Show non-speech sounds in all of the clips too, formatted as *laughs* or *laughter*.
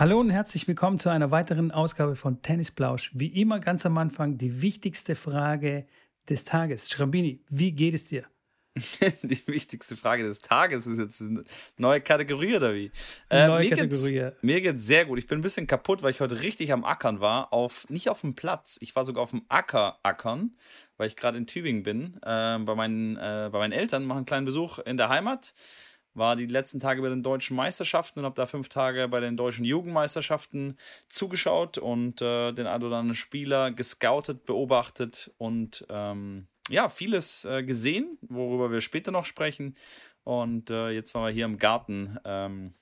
Hallo und herzlich willkommen zu einer weiteren Ausgabe von Tennisplausch. Wie immer ganz am Anfang die wichtigste Frage des Tages. Schrambini, wie geht es dir? *laughs* die wichtigste Frage des Tages ist jetzt eine neue Kategorie oder wie? Äh, neue mir Kategorie. Geht's, mir geht's sehr gut. Ich bin ein bisschen kaputt, weil ich heute richtig am Ackern war. Auf, nicht auf dem Platz. Ich war sogar auf dem Acker ackern, weil ich gerade in Tübingen bin. Äh, bei, meinen, äh, bei meinen Eltern mache einen kleinen Besuch in der Heimat. War die letzten Tage bei den deutschen Meisterschaften und habe da fünf Tage bei den deutschen Jugendmeisterschaften zugeschaut und äh, den ein oder anderen Spieler gescoutet, beobachtet und ähm, ja, vieles äh, gesehen, worüber wir später noch sprechen. Und äh, jetzt waren wir hier im Garten ähm,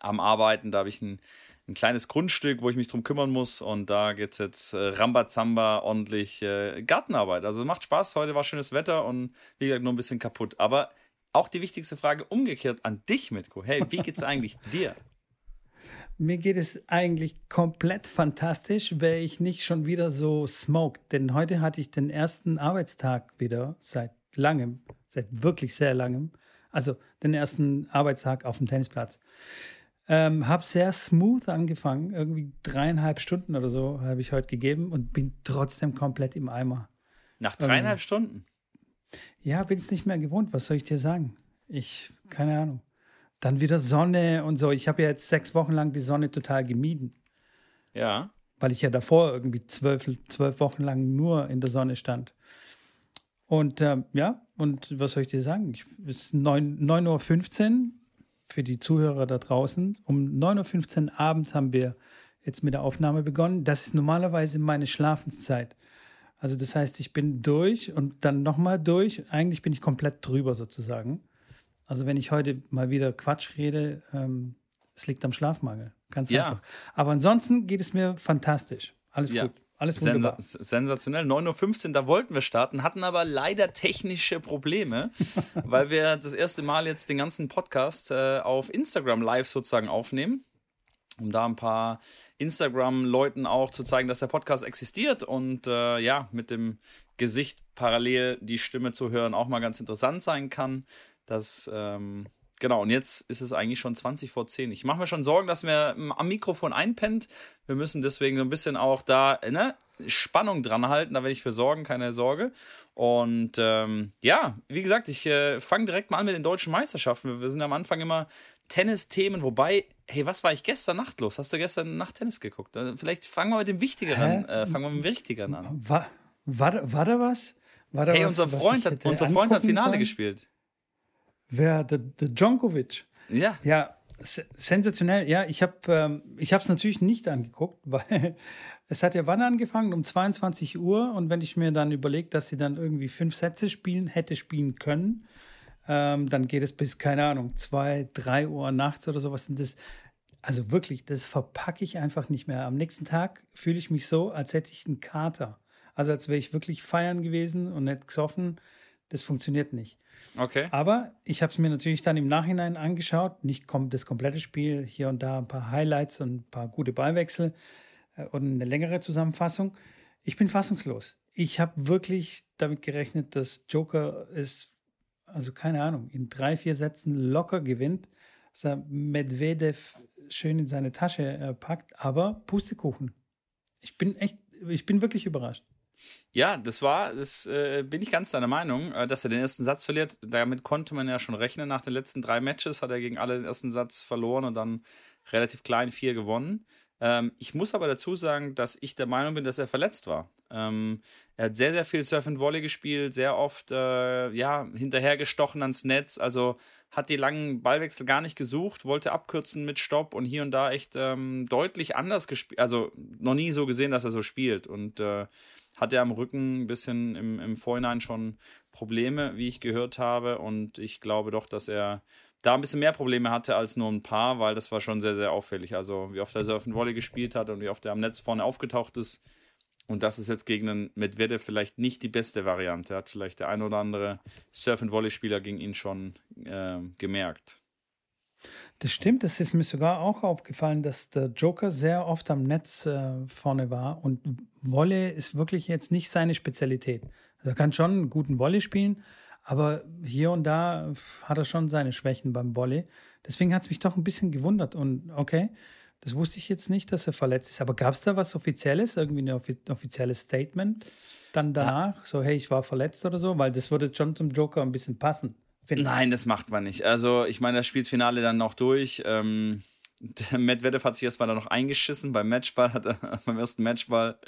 am Arbeiten. Da habe ich ein, ein, kleines Grundstück, wo ich mich drum kümmern muss. Und da geht es jetzt äh, Rambazamba ordentlich äh, Gartenarbeit. Also macht Spaß. Heute war schönes Wetter und wie gesagt, nur ein bisschen kaputt. Aber auch die wichtigste Frage umgekehrt an dich, Mitko. Hey, wie geht es eigentlich *laughs* dir? Mir geht es eigentlich komplett fantastisch, wäre ich nicht schon wieder so smoked. Denn heute hatte ich den ersten Arbeitstag wieder seit langem, seit wirklich sehr langem. Also den ersten Arbeitstag auf dem Tennisplatz. Ähm, habe sehr smooth angefangen, irgendwie dreieinhalb Stunden oder so habe ich heute gegeben und bin trotzdem komplett im Eimer. Nach dreieinhalb ähm, Stunden? Ja, bin es nicht mehr gewohnt. Was soll ich dir sagen? Ich, keine Ahnung. Dann wieder Sonne und so. Ich habe ja jetzt sechs Wochen lang die Sonne total gemieden. Ja. Weil ich ja davor irgendwie zwölf, zwölf Wochen lang nur in der Sonne stand. Und ähm, ja, und was soll ich dir sagen? es ist 9.15 Uhr für die Zuhörer da draußen. Um 9.15 Uhr abends haben wir jetzt mit der Aufnahme begonnen. Das ist normalerweise meine Schlafenszeit. Also das heißt, ich bin durch und dann nochmal durch. Eigentlich bin ich komplett drüber sozusagen. Also wenn ich heute mal wieder Quatsch rede, ähm, es liegt am Schlafmangel. Ganz ja. einfach. Aber ansonsten geht es mir fantastisch. Alles ja. gut. Alles wunderbar. Sensa sensationell. 9.15 Uhr, da wollten wir starten, hatten aber leider technische Probleme, *laughs* weil wir das erste Mal jetzt den ganzen Podcast äh, auf Instagram live sozusagen aufnehmen, um da ein paar Instagram-Leuten auch zu zeigen, dass der Podcast existiert und äh, ja, mit dem Gesicht parallel die Stimme zu hören auch mal ganz interessant sein kann. Das, ähm, genau, und jetzt ist es eigentlich schon 20 vor 10. Ich mache mir schon Sorgen, dass mir am Mikrofon einpennt. Wir müssen deswegen so ein bisschen auch da, ne? Spannung dran halten, da werde ich für sorgen, keine Sorge. Und ähm, ja, wie gesagt, ich äh, fange direkt mal an mit den deutschen Meisterschaften. Wir sind am Anfang immer Tennis-Themen, wobei, hey, was war ich gestern Nacht los? Hast du gestern Nacht Tennis geguckt? Äh, vielleicht fangen wir mit dem Wichtigeren, äh, fangen wir mit dem Wichtigeren an. War, war, war da was? War da hey, was, unser Freund, hat, unser Freund hat Finale sollen? gespielt. Wer? Der, der Djonkovic. Ja. Ja, sensationell. Ja, ich habe ähm, ich es natürlich nicht angeguckt, *laughs* weil es hat ja wann angefangen? Um 22 Uhr. Und wenn ich mir dann überlege, dass sie dann irgendwie fünf Sätze spielen, hätte spielen können, ähm, dann geht es bis, keine Ahnung, zwei, drei Uhr nachts oder sowas. Und das, also wirklich, das verpacke ich einfach nicht mehr. Am nächsten Tag fühle ich mich so, als hätte ich einen Kater. Also als wäre ich wirklich feiern gewesen und nicht gesoffen. Das funktioniert nicht. Okay. Aber ich habe es mir natürlich dann im Nachhinein angeschaut. Nicht das komplette Spiel, hier und da ein paar Highlights und ein paar gute Ballwechsel äh, und eine längere Zusammenfassung. Ich bin fassungslos. Ich habe wirklich damit gerechnet, dass Joker es, also keine Ahnung, in drei, vier Sätzen locker gewinnt, dass er Medvedev schön in seine Tasche äh, packt, aber Pustekuchen. Ich bin echt, ich bin wirklich überrascht. Ja, das war, das äh, bin ich ganz deiner Meinung, äh, dass er den ersten Satz verliert. Damit konnte man ja schon rechnen. Nach den letzten drei Matches hat er gegen alle den ersten Satz verloren und dann relativ klein vier gewonnen. Ähm, ich muss aber dazu sagen, dass ich der Meinung bin, dass er verletzt war. Ähm, er hat sehr, sehr viel Surf and Volley gespielt, sehr oft äh, ja, hinterhergestochen ans Netz, also hat die langen Ballwechsel gar nicht gesucht, wollte abkürzen mit Stopp und hier und da echt ähm, deutlich anders gespielt, also noch nie so gesehen, dass er so spielt. Und äh, hat er am Rücken ein bisschen im, im Vorhinein schon Probleme, wie ich gehört habe. Und ich glaube doch, dass er da ein bisschen mehr Probleme hatte als nur ein paar, weil das war schon sehr, sehr auffällig. Also wie oft er Surfen Volley gespielt hat und wie oft er am Netz vorne aufgetaucht ist. Und das ist jetzt gegen einen Medvedev vielleicht nicht die beste Variante. Hat vielleicht der ein oder andere Surf Volley Spieler gegen ihn schon äh, gemerkt. Das stimmt, das ist mir sogar auch aufgefallen, dass der Joker sehr oft am Netz äh, vorne war und Wolle ist wirklich jetzt nicht seine Spezialität. Also er kann schon einen guten Wolle spielen, aber hier und da hat er schon seine Schwächen beim Volley. Deswegen hat es mich doch ein bisschen gewundert und okay, Das wusste ich jetzt nicht, dass er verletzt ist. Aber gab es da was Offizielles, irgendwie ein offi offizielles Statement dann danach? Ja. So, hey, ich war verletzt oder so? Weil das würde schon zum Joker ein bisschen passen. Nein, das macht man nicht. Also, ich meine, das Spielfinale dann noch durch. Ähm, der *laughs* Medvedev hat sich erstmal da noch eingeschissen beim Matchball, hat er *laughs* beim ersten Matchball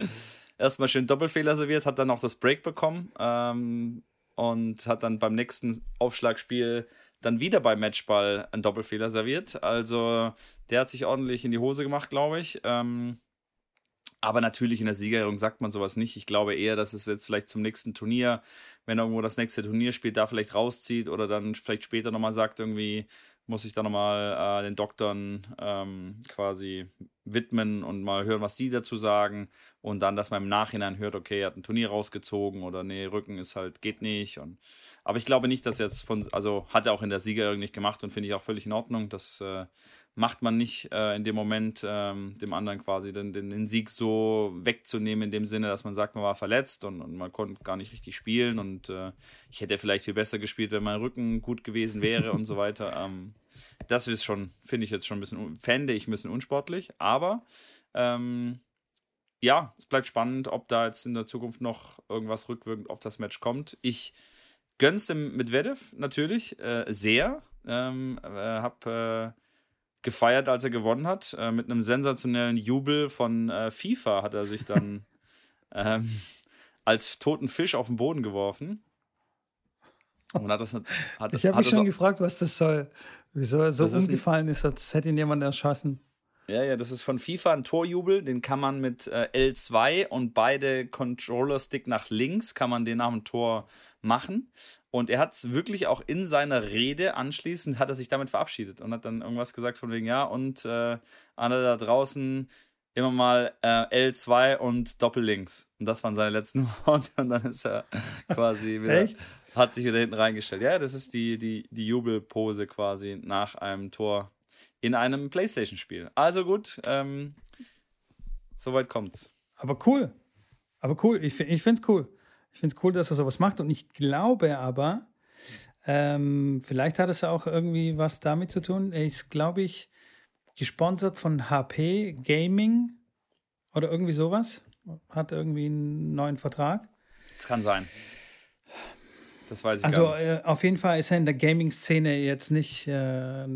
erstmal schön Doppelfehler serviert, hat dann auch das Break bekommen ähm, und hat dann beim nächsten Aufschlagspiel dann wieder beim Matchball einen Doppelfehler serviert. Also der hat sich ordentlich in die Hose gemacht, glaube ich. Ähm, aber natürlich in der Siegerehrung sagt man sowas nicht. Ich glaube eher, dass es jetzt vielleicht zum nächsten Turnier, wenn irgendwo das nächste Turnier spielt, da vielleicht rauszieht oder dann vielleicht später nochmal sagt, irgendwie, muss ich da nochmal äh, den Doktoren ähm, quasi widmen und mal hören, was die dazu sagen. Und dann, dass man im Nachhinein hört, okay, er hat ein Turnier rausgezogen oder nee, Rücken ist halt, geht nicht. Und, aber ich glaube nicht, dass jetzt von, also hat er auch in der Siegerehrung nicht gemacht und finde ich auch völlig in Ordnung. Das äh, macht man nicht äh, in dem Moment, ähm, dem anderen quasi den, den, den, Sieg so wegzunehmen, in dem Sinne, dass man sagt, man war verletzt und, und man konnte gar nicht richtig spielen und äh, ich hätte vielleicht viel besser gespielt, wenn mein Rücken gut gewesen wäre und so weiter. *laughs* Ähm, das ist schon, finde ich jetzt schon ein bisschen, fände ich ein bisschen unsportlich, aber ähm, ja, es bleibt spannend, ob da jetzt in der Zukunft noch irgendwas rückwirkend auf das Match kommt. Ich gönn's dem Medvedev natürlich äh, sehr. Ähm, äh, hab äh, gefeiert, als er gewonnen hat. Äh, mit einem sensationellen Jubel von äh, FIFA hat er sich dann *laughs* ähm, als toten Fisch auf den Boden geworfen. Und hat das, hat, ich habe mich schon gefragt, was das soll. Wieso er so das umgefallen ist, ein, ist, als hätte ihn jemand erschossen. Ja, ja, das ist von FIFA ein Torjubel, den kann man mit äh, L2 und beide Controller-Stick nach links, kann man den nach dem Tor machen. Und er hat es wirklich auch in seiner Rede anschließend, hat er sich damit verabschiedet und hat dann irgendwas gesagt von wegen, ja, und äh, alle da draußen immer mal äh, L2 und Doppellinks. Und das waren seine letzten *laughs* Worte und dann ist er quasi *laughs* wieder... Echt? Hat sich wieder hinten reingestellt. Ja, das ist die, die, die Jubelpose quasi nach einem Tor in einem Playstation-Spiel. Also gut, ähm, soweit kommt's. Aber cool. Aber cool. Ich, ich finde es cool. Ich finde es cool, dass er sowas macht. Und ich glaube aber, ähm, vielleicht hat es auch irgendwie was damit zu tun. Er ist, glaube ich, gesponsert von HP Gaming oder irgendwie sowas. Hat irgendwie einen neuen Vertrag. Das kann sein. Das weiß ich also, gar nicht. Also äh, auf jeden Fall ist er in der Gaming-Szene jetzt nicht äh,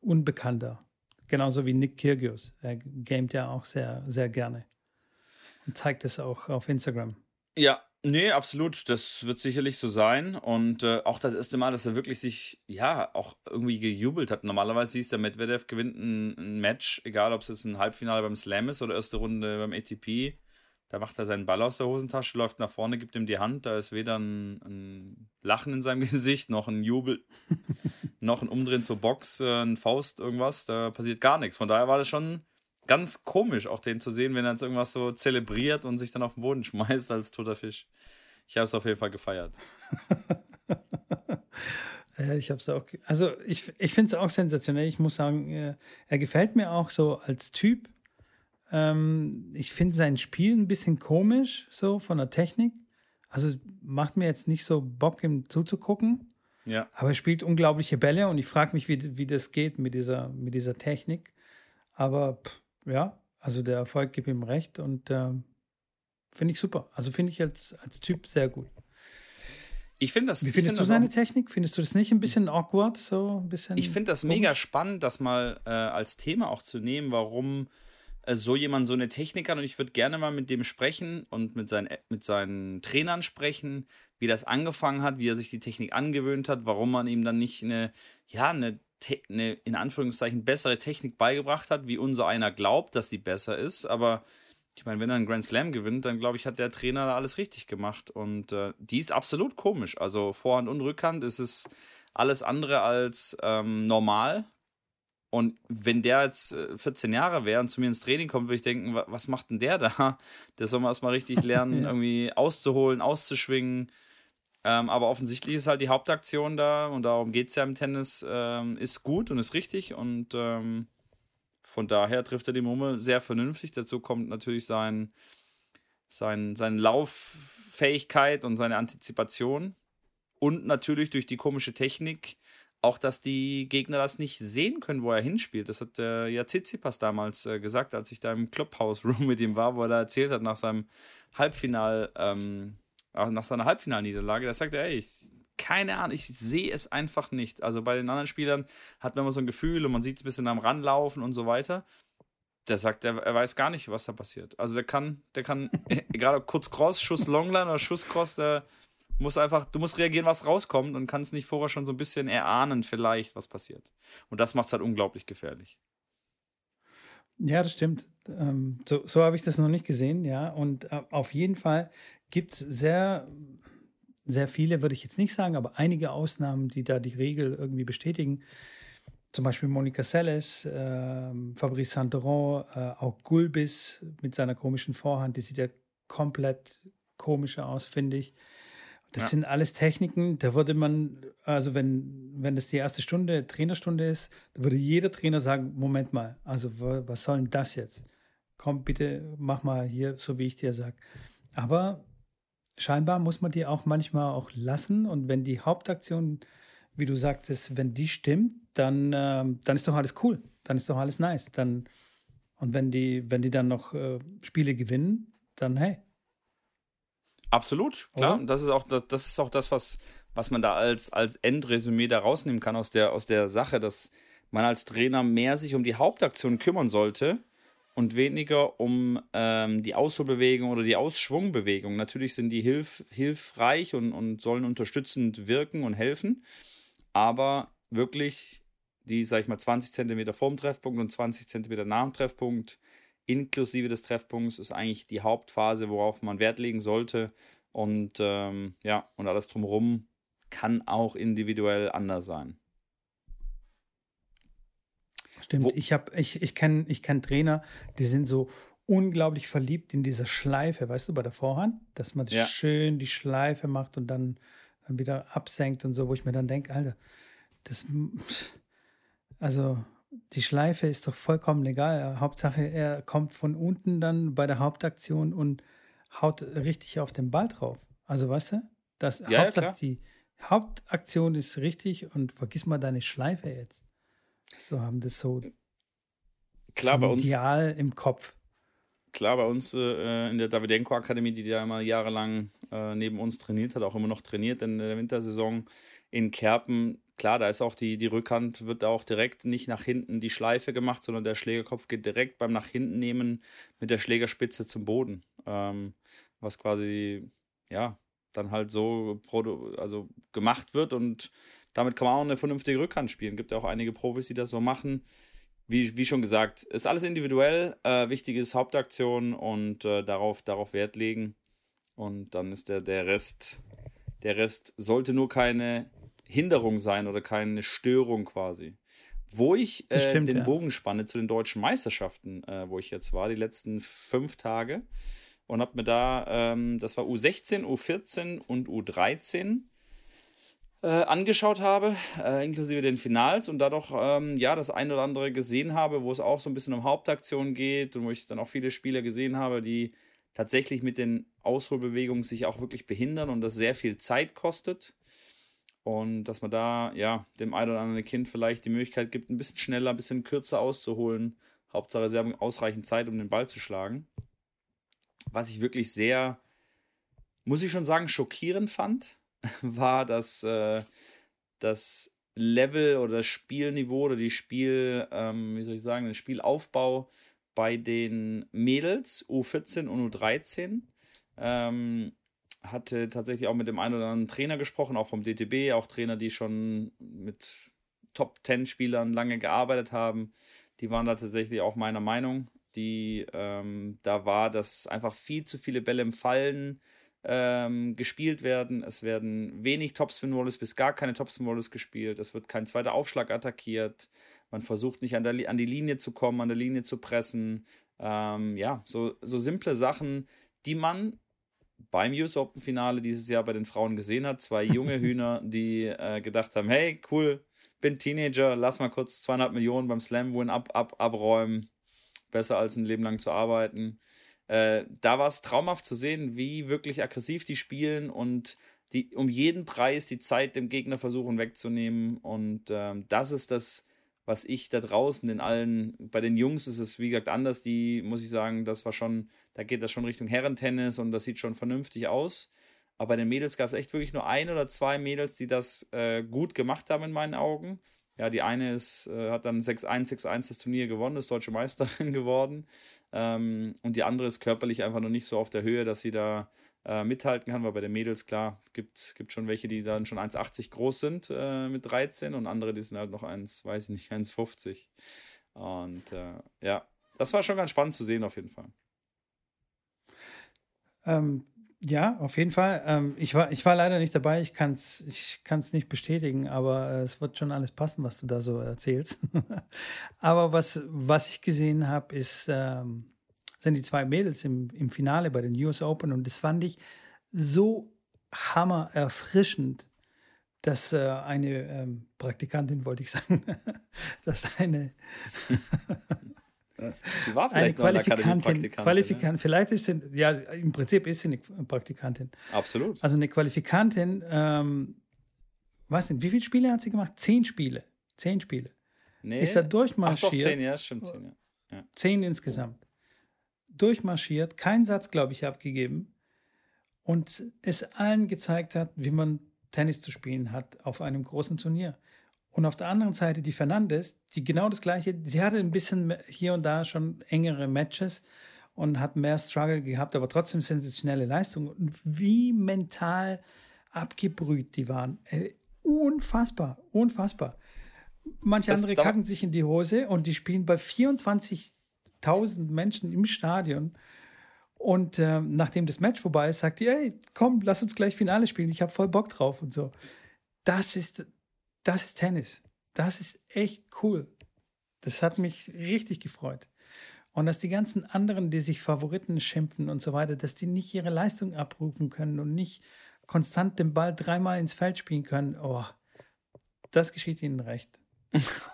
unbekannter. Genauso wie Nick Kyrgios. Er gamet ja auch sehr, sehr gerne. Und zeigt es auch auf Instagram. Ja, nee, absolut. Das wird sicherlich so sein. Und äh, auch das erste Mal, dass er wirklich sich, ja, auch irgendwie gejubelt hat. Normalerweise siehst du, Medvedev gewinnt ein, ein Match, egal ob es jetzt ein Halbfinale beim Slam ist oder erste Runde beim ATP da macht er seinen Ball aus der Hosentasche, läuft nach vorne, gibt ihm die Hand. Da ist weder ein, ein Lachen in seinem *laughs* Gesicht, noch ein Jubel, noch ein Umdrehen zur Box, äh, ein Faust, irgendwas. Da passiert gar nichts. Von daher war das schon ganz komisch, auch den zu sehen, wenn er jetzt irgendwas so zelebriert und sich dann auf den Boden schmeißt als toter Fisch. Ich habe es auf jeden Fall gefeiert. *laughs* ja, ich habe es auch. Also, ich, ich finde es auch sensationell. Ich muss sagen, er, er gefällt mir auch so als Typ. Ähm, ich finde sein Spiel ein bisschen komisch, so von der Technik. Also macht mir jetzt nicht so Bock, ihm zuzugucken. Ja. Aber er spielt unglaubliche Bälle und ich frage mich, wie, wie das geht mit dieser, mit dieser Technik. Aber pff, ja, also der Erfolg gibt ihm recht und äh, finde ich super. Also finde ich als, als Typ sehr gut. Ich finde das. Wie findest find du seine Technik? Findest du das nicht ein bisschen awkward? So ein bisschen. Ich finde das komisch? mega spannend, das mal äh, als Thema auch zu nehmen, warum äh, so jemand so eine Technik hat und ich würde gerne mal mit dem sprechen und mit seinen, mit seinen Trainern sprechen, wie das angefangen hat, wie er sich die Technik angewöhnt hat, warum man ihm dann nicht eine, ja, eine, eine in Anführungszeichen bessere Technik beigebracht hat, wie unser einer glaubt, dass sie besser ist, aber ich meine, wenn er einen Grand Slam gewinnt, dann glaube ich, hat der Trainer da alles richtig gemacht. Und äh, die ist absolut komisch. Also Vorhand und Rückhand ist es alles andere als ähm, normal. Und wenn der jetzt 14 äh, Jahre wäre und zu mir ins Training kommt, würde ich denken, was macht denn der da? Der soll mal erstmal richtig *laughs* lernen, ja. irgendwie auszuholen, auszuschwingen. Ähm, aber offensichtlich ist halt die Hauptaktion da und darum geht es ja im Tennis, ähm, ist gut und ist richtig. Und ähm, von daher trifft er die Mummel sehr vernünftig. Dazu kommt natürlich sein, sein, seine Lauffähigkeit und seine Antizipation. Und natürlich durch die komische Technik auch, dass die Gegner das nicht sehen können, wo er hinspielt. Das hat äh, ja Tsitsipas damals äh, gesagt, als ich da im Clubhouse-Room *laughs* mit ihm war, wo er da erzählt hat nach seinem Halbfinal, ähm, nach seiner Halbfinalniederlage. Da sagt er, ey, ich, keine Ahnung, ich sehe es einfach nicht. Also bei den anderen Spielern hat man immer so ein Gefühl und man sieht es ein bisschen am Ranlaufen und so weiter. Der sagt, er, er weiß gar nicht, was da passiert. Also der kann, der kann, *laughs* egal ob kurz Cross, Schuss Longline oder Schuss Cross, der muss einfach, du musst reagieren, was rauskommt und kannst nicht vorher schon so ein bisschen erahnen, vielleicht, was passiert. Und das macht es halt unglaublich gefährlich. Ja, das stimmt. Ähm, so so habe ich das noch nicht gesehen, ja. Und äh, auf jeden Fall gibt es sehr, sehr viele, würde ich jetzt nicht sagen, aber einige Ausnahmen, die da die Regel irgendwie bestätigen. Zum Beispiel Monika Seles, äh, Fabrice Santeron, äh, auch Gulbis mit seiner komischen Vorhand, die sieht ja komplett komischer aus, finde ich. Das ja. sind alles Techniken, da würde man, also wenn, wenn das die erste Stunde, Trainerstunde ist, da würde jeder Trainer sagen, Moment mal, also was soll denn das jetzt? Komm, bitte, mach mal hier, so wie ich dir sage. Aber scheinbar muss man die auch manchmal auch lassen und wenn die Hauptaktion, wie du sagtest, wenn die stimmt, dann, äh, dann ist doch alles cool, dann ist doch alles nice. Dann, und wenn die, wenn die dann noch äh, Spiele gewinnen, dann hey, Absolut, klar. Oder? Das ist auch das, ist auch das was, was man da als, als Endresümee da rausnehmen kann aus der, aus der Sache, dass man als Trainer mehr sich um die Hauptaktion kümmern sollte und weniger um ähm, die Ausholbewegung oder die Ausschwungbewegung. Natürlich sind die hilf, hilfreich und, und sollen unterstützend wirken und helfen, aber wirklich die, sag ich mal, 20 Zentimeter vorm Treffpunkt und 20 Zentimeter nach dem Treffpunkt inklusive des Treffpunkts ist eigentlich die Hauptphase, worauf man Wert legen sollte. Und ähm, ja, und alles drumherum kann auch individuell anders sein. Stimmt, Wo ich habe, ich, ich kenne ich kenn Trainer, die sind so unglaublich verliebt in dieser Schleife, weißt du, bei der Vorhand, dass man ja. schön die Schleife macht und dann, dann wieder absenkt und so, wo ich mir dann denke, Alter, das, also die Schleife ist doch vollkommen egal. Hauptsache, er kommt von unten dann bei der Hauptaktion und haut richtig auf den Ball drauf. Also weißt du, das ja, Hauptsache, ja, die Hauptaktion ist richtig und vergiss mal deine Schleife jetzt. So haben das so klar so bei uns ideal im Kopf. Klar, bei uns äh, in der Davidenko Akademie, die ja immer jahrelang äh, neben uns trainiert hat, auch immer noch trainiert in der Wintersaison in Kerpen, klar, da ist auch die, die Rückhand, wird auch direkt nicht nach hinten die Schleife gemacht, sondern der Schlägerkopf geht direkt beim nach hinten nehmen mit der Schlägerspitze zum Boden. Ähm, was quasi, ja, dann halt so also gemacht wird und damit kann man auch eine vernünftige Rückhand spielen. Gibt ja auch einige Profis, die das so machen. Wie, wie schon gesagt, ist alles individuell. Äh, wichtig ist Hauptaktion und äh, darauf, darauf Wert legen. Und dann ist der, der Rest, der Rest sollte nur keine Hinderung sein oder keine Störung quasi. Wo ich äh, stimmt, den ja. Bogen spanne zu den deutschen Meisterschaften, äh, wo ich jetzt war, die letzten fünf Tage, und habe mir da, ähm, das war U16, U14 und U13 äh, angeschaut habe, äh, inklusive den Finals und da doch ähm, ja das ein oder andere gesehen habe, wo es auch so ein bisschen um Hauptaktionen geht und wo ich dann auch viele Spieler gesehen habe, die tatsächlich mit den Ausholbewegungen sich auch wirklich behindern und das sehr viel Zeit kostet. Und dass man da, ja, dem einen oder anderen Kind vielleicht die Möglichkeit gibt, ein bisschen schneller, ein bisschen kürzer auszuholen. Hauptsache, sie haben ausreichend Zeit, um den Ball zu schlagen. Was ich wirklich sehr, muss ich schon sagen, schockierend fand, *laughs* war, dass äh, das Level oder das Spielniveau oder die Spiel, ähm, wie soll ich sagen, der Spielaufbau bei den Mädels U14 und U13 ähm, hatte tatsächlich auch mit dem einen oder anderen Trainer gesprochen, auch vom DTB, auch Trainer, die schon mit Top-10-Spielern lange gearbeitet haben. Die waren da tatsächlich auch meiner Meinung. Die, ähm, da war, dass einfach viel zu viele Bälle im Fallen ähm, gespielt werden. Es werden wenig Topspin Wallis bis gar keine Topspin Wallis gespielt. Es wird kein zweiter Aufschlag attackiert. Man versucht nicht an, der, an die Linie zu kommen, an der Linie zu pressen. Ähm, ja, so, so simple Sachen, die man beim US Open Finale dieses Jahr bei den Frauen gesehen hat. Zwei junge *laughs* Hühner, die äh, gedacht haben, hey, cool, bin Teenager, lass mal kurz 200 Millionen beim Slam Win ab, ab, abräumen. Besser als ein Leben lang zu arbeiten. Äh, da war es traumhaft zu sehen, wie wirklich aggressiv die spielen und die um jeden Preis die Zeit dem Gegner versuchen wegzunehmen. Und ähm, das ist das, was ich da draußen in allen, bei den Jungs ist es wie gesagt anders, die muss ich sagen, das war schon, da geht das schon Richtung Herrentennis und das sieht schon vernünftig aus. Aber bei den Mädels gab es echt wirklich nur ein oder zwei Mädels, die das äh, gut gemacht haben in meinen Augen. Ja, die eine ist, äh, hat dann 6-1, 6-1 das Turnier gewonnen, ist deutsche Meisterin *laughs* geworden. Ähm, und die andere ist körperlich einfach noch nicht so auf der Höhe, dass sie da äh, mithalten kann, weil bei den Mädels, klar, gibt gibt schon welche, die dann schon 1,80 groß sind äh, mit 13 und andere, die sind halt noch 1, weiß ich nicht, 1,50. Und äh, ja, das war schon ganz spannend zu sehen auf jeden Fall. Ähm, ja, auf jeden Fall. Ähm, ich, war, ich war leider nicht dabei, ich kann es ich kann's nicht bestätigen, aber äh, es wird schon alles passen, was du da so erzählst. *laughs* aber was, was ich gesehen habe, ist, ähm, sind die zwei Mädels im, im Finale bei den US Open und das fand ich so hammer erfrischend, dass äh, eine ähm, Praktikantin, wollte ich sagen, *laughs* dass eine *laughs* Die war vielleicht eine Qualifikantin, Qualifikantin, ne? vielleicht ist sie, ja, im Prinzip ist sie eine Praktikantin. Absolut. Also eine Qualifikantin, ähm, was denn, wie viele Spiele hat sie gemacht? Zehn Spiele. Zehn Spiele. Nee. Ist er durchmarschiert. Ach doch, zehn, ja, stimmt, zehn, ja. ja. Zehn insgesamt. Durchmarschiert, keinen Satz, glaube ich, abgegeben und es allen gezeigt hat, wie man Tennis zu spielen hat auf einem großen Turnier. Und auf der anderen Seite die Fernandes, die genau das gleiche, sie hatte ein bisschen hier und da schon engere Matches und hat mehr Struggle gehabt, aber trotzdem sensationelle Leistungen. Und wie mental abgebrüht die waren. Äh, unfassbar, unfassbar. Manche das andere kacken sich in die Hose und die spielen bei 24.000 Menschen im Stadion. Und äh, nachdem das Match vorbei ist, sagt die, hey, komm, lass uns gleich Finale spielen. Ich habe voll Bock drauf und so. Das ist, das ist Tennis. Das ist echt cool. Das hat mich richtig gefreut. Und dass die ganzen anderen, die sich Favoriten schimpfen und so weiter, dass die nicht ihre Leistung abrufen können und nicht konstant den Ball dreimal ins Feld spielen können, oh, das geschieht ihnen recht.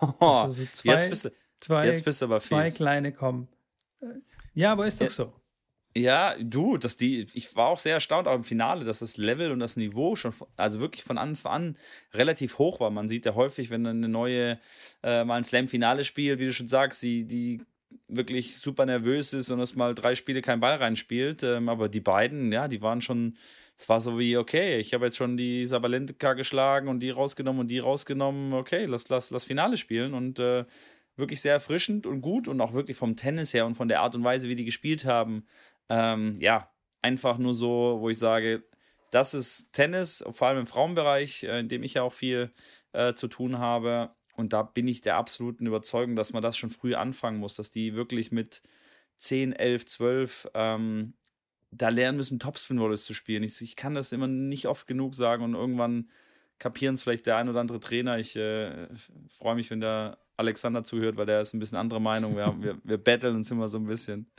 Oh, *laughs* also zwei, jetzt, bist du, zwei, jetzt bist du aber fies. Zwei kleine kommen. Ja, aber ist doch so. Ja, du, dass die, ich war auch sehr erstaunt auch im Finale, dass das Level und das Niveau schon, also wirklich von Anfang an relativ hoch war. Man sieht ja häufig, wenn eine neue, äh, mal ein Slam-Finale spielt, wie du schon sagst, die, die wirklich super nervös ist und es mal drei Spiele kein Ball reinspielt. Ähm, aber die beiden, ja, die waren schon, es war so wie, okay, ich habe jetzt schon die Sabalenka geschlagen und die rausgenommen und die rausgenommen, okay, lass, lass, lass Finale spielen und äh, wirklich sehr erfrischend und gut und auch wirklich vom Tennis her und von der Art und Weise, wie die gespielt haben, ähm, ja, einfach nur so, wo ich sage, das ist Tennis, vor allem im Frauenbereich, äh, in dem ich ja auch viel äh, zu tun habe. Und da bin ich der absoluten Überzeugung, dass man das schon früh anfangen muss, dass die wirklich mit 10, 11, 12 ähm, da lernen müssen, Topspin-Volleys zu spielen. Ich, ich, kann das immer nicht oft genug sagen und irgendwann kapieren es vielleicht der ein oder andere Trainer. Ich äh, freue mich, wenn der Alexander zuhört, weil der ist ein bisschen andere Meinung. Wir, wir, wir battlen uns immer so ein bisschen.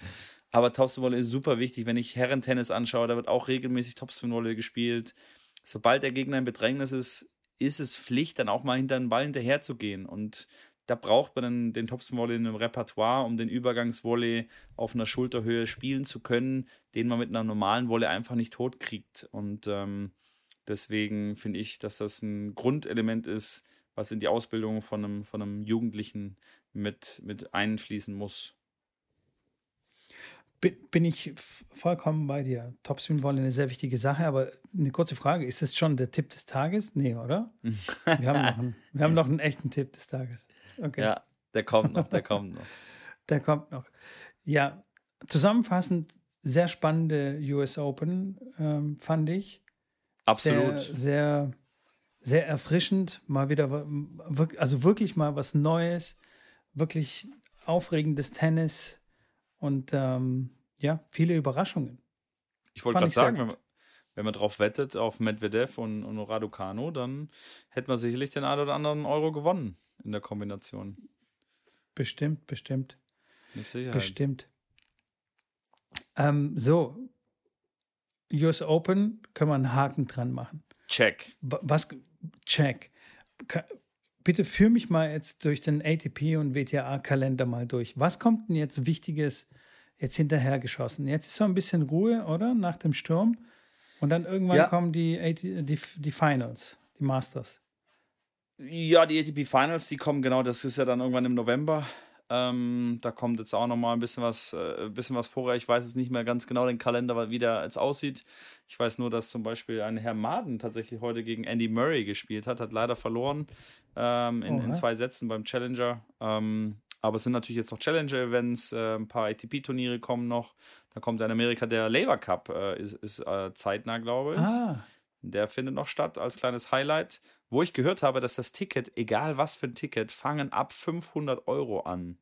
Aber Topspin-Volley ist super wichtig. Wenn ich Herrentennis anschaue, da wird auch regelmäßig Topspin-Volley gespielt. Sobald der Gegner in Bedrängnis ist, ist es Pflicht, dann auch mal hinter den Ball hinterher zu gehen. Und da braucht man dann den Topspin-Volley in einem Repertoire, um den Übergangsvolley auf einer Schulterhöhe spielen zu können, den man mit einer normalen Volley einfach nicht totkriegt. Und ähm, deswegen finde ich, dass das ein Grundelement ist, was in die Ausbildung von einem, von einem Jugendlichen mit, mit einfließen muss. Bin ich vollkommen bei dir. Topspin wollen eine sehr wichtige Sache, aber eine kurze Frage: Ist das schon der Tipp des Tages? Nee, oder? Wir haben noch einen, *laughs* wir haben noch einen echten Tipp des Tages. Okay. Ja, der kommt noch, der kommt noch. *laughs* der kommt noch. Ja, zusammenfassend, sehr spannende US Open, ähm, fand ich. Absolut. Sehr, sehr, sehr erfrischend. Mal wieder, also wirklich mal was Neues, wirklich aufregendes Tennis und ähm, ja, viele Überraschungen. Ich wollte gerade sagen, wenn man, wenn man drauf wettet auf Medvedev und, und Raducano, dann hätte man sicherlich den einen oder anderen Euro gewonnen in der Kombination. Bestimmt, bestimmt. Mit Sicherheit. Bestimmt. Ähm, so, US Open können wir einen Haken dran machen. Check. Was? Check. Bitte führ mich mal jetzt durch den ATP und WTA-Kalender mal durch. Was kommt denn jetzt Wichtiges jetzt hinterher geschossen? Jetzt ist so ein bisschen Ruhe, oder? Nach dem Sturm. Und dann irgendwann ja. kommen die, die, die Finals, die Masters. Ja, die ATP Finals, die kommen genau, das ist ja dann irgendwann im November. Ähm, da kommt jetzt auch noch mal ein bisschen was, äh, bisschen was vorher. Ich weiß jetzt nicht mehr ganz genau den Kalender, wie der jetzt aussieht. Ich weiß nur, dass zum Beispiel ein Herr Maden tatsächlich heute gegen Andy Murray gespielt hat, hat leider verloren ähm, in, in, zwei Sätzen beim Challenger. Ähm, aber es sind natürlich jetzt noch Challenger-Events, äh, ein paar ATP-Turniere kommen noch. Da kommt in Amerika der Labour Cup, äh, ist, ist äh, zeitnah, glaube ich. Ah. Der findet noch statt als kleines Highlight, wo ich gehört habe, dass das Ticket, egal was für ein Ticket, fangen ab 500 Euro an.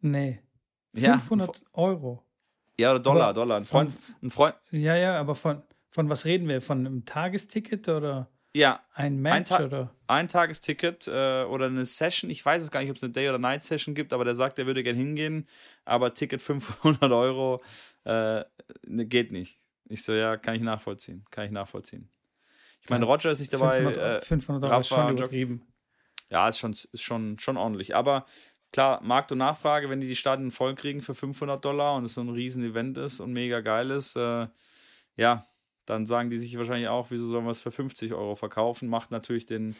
Nee. 500 ja, Euro. Ja, oder Dollar, aber Dollar. Ein Freund, von, ein Freund. Ja, ja, aber von, von was reden wir? Von einem Tagesticket oder? Ja. Ein Match ein oder? Ein Tagesticket äh, oder eine Session. Ich weiß es gar nicht, ob es eine Day- oder Night-Session gibt, aber der sagt, er würde gerne hingehen. Aber Ticket 500 Euro äh, ne, geht nicht. Ich so, ja, kann ich nachvollziehen. Kann ich nachvollziehen. Ich meine, Roger ist nicht dabei. 500, 500 Euro Rafa, ist schon übertrieben. Ja, ist schon, ist schon, schon ordentlich. Aber klar, Markt und Nachfrage, wenn die die Stadien voll kriegen für 500 Dollar und es so ein riesen Event ist und mega geil ist, äh, ja, dann sagen die sich wahrscheinlich auch, wieso sollen wir es für 50 Euro verkaufen? Macht natürlich den,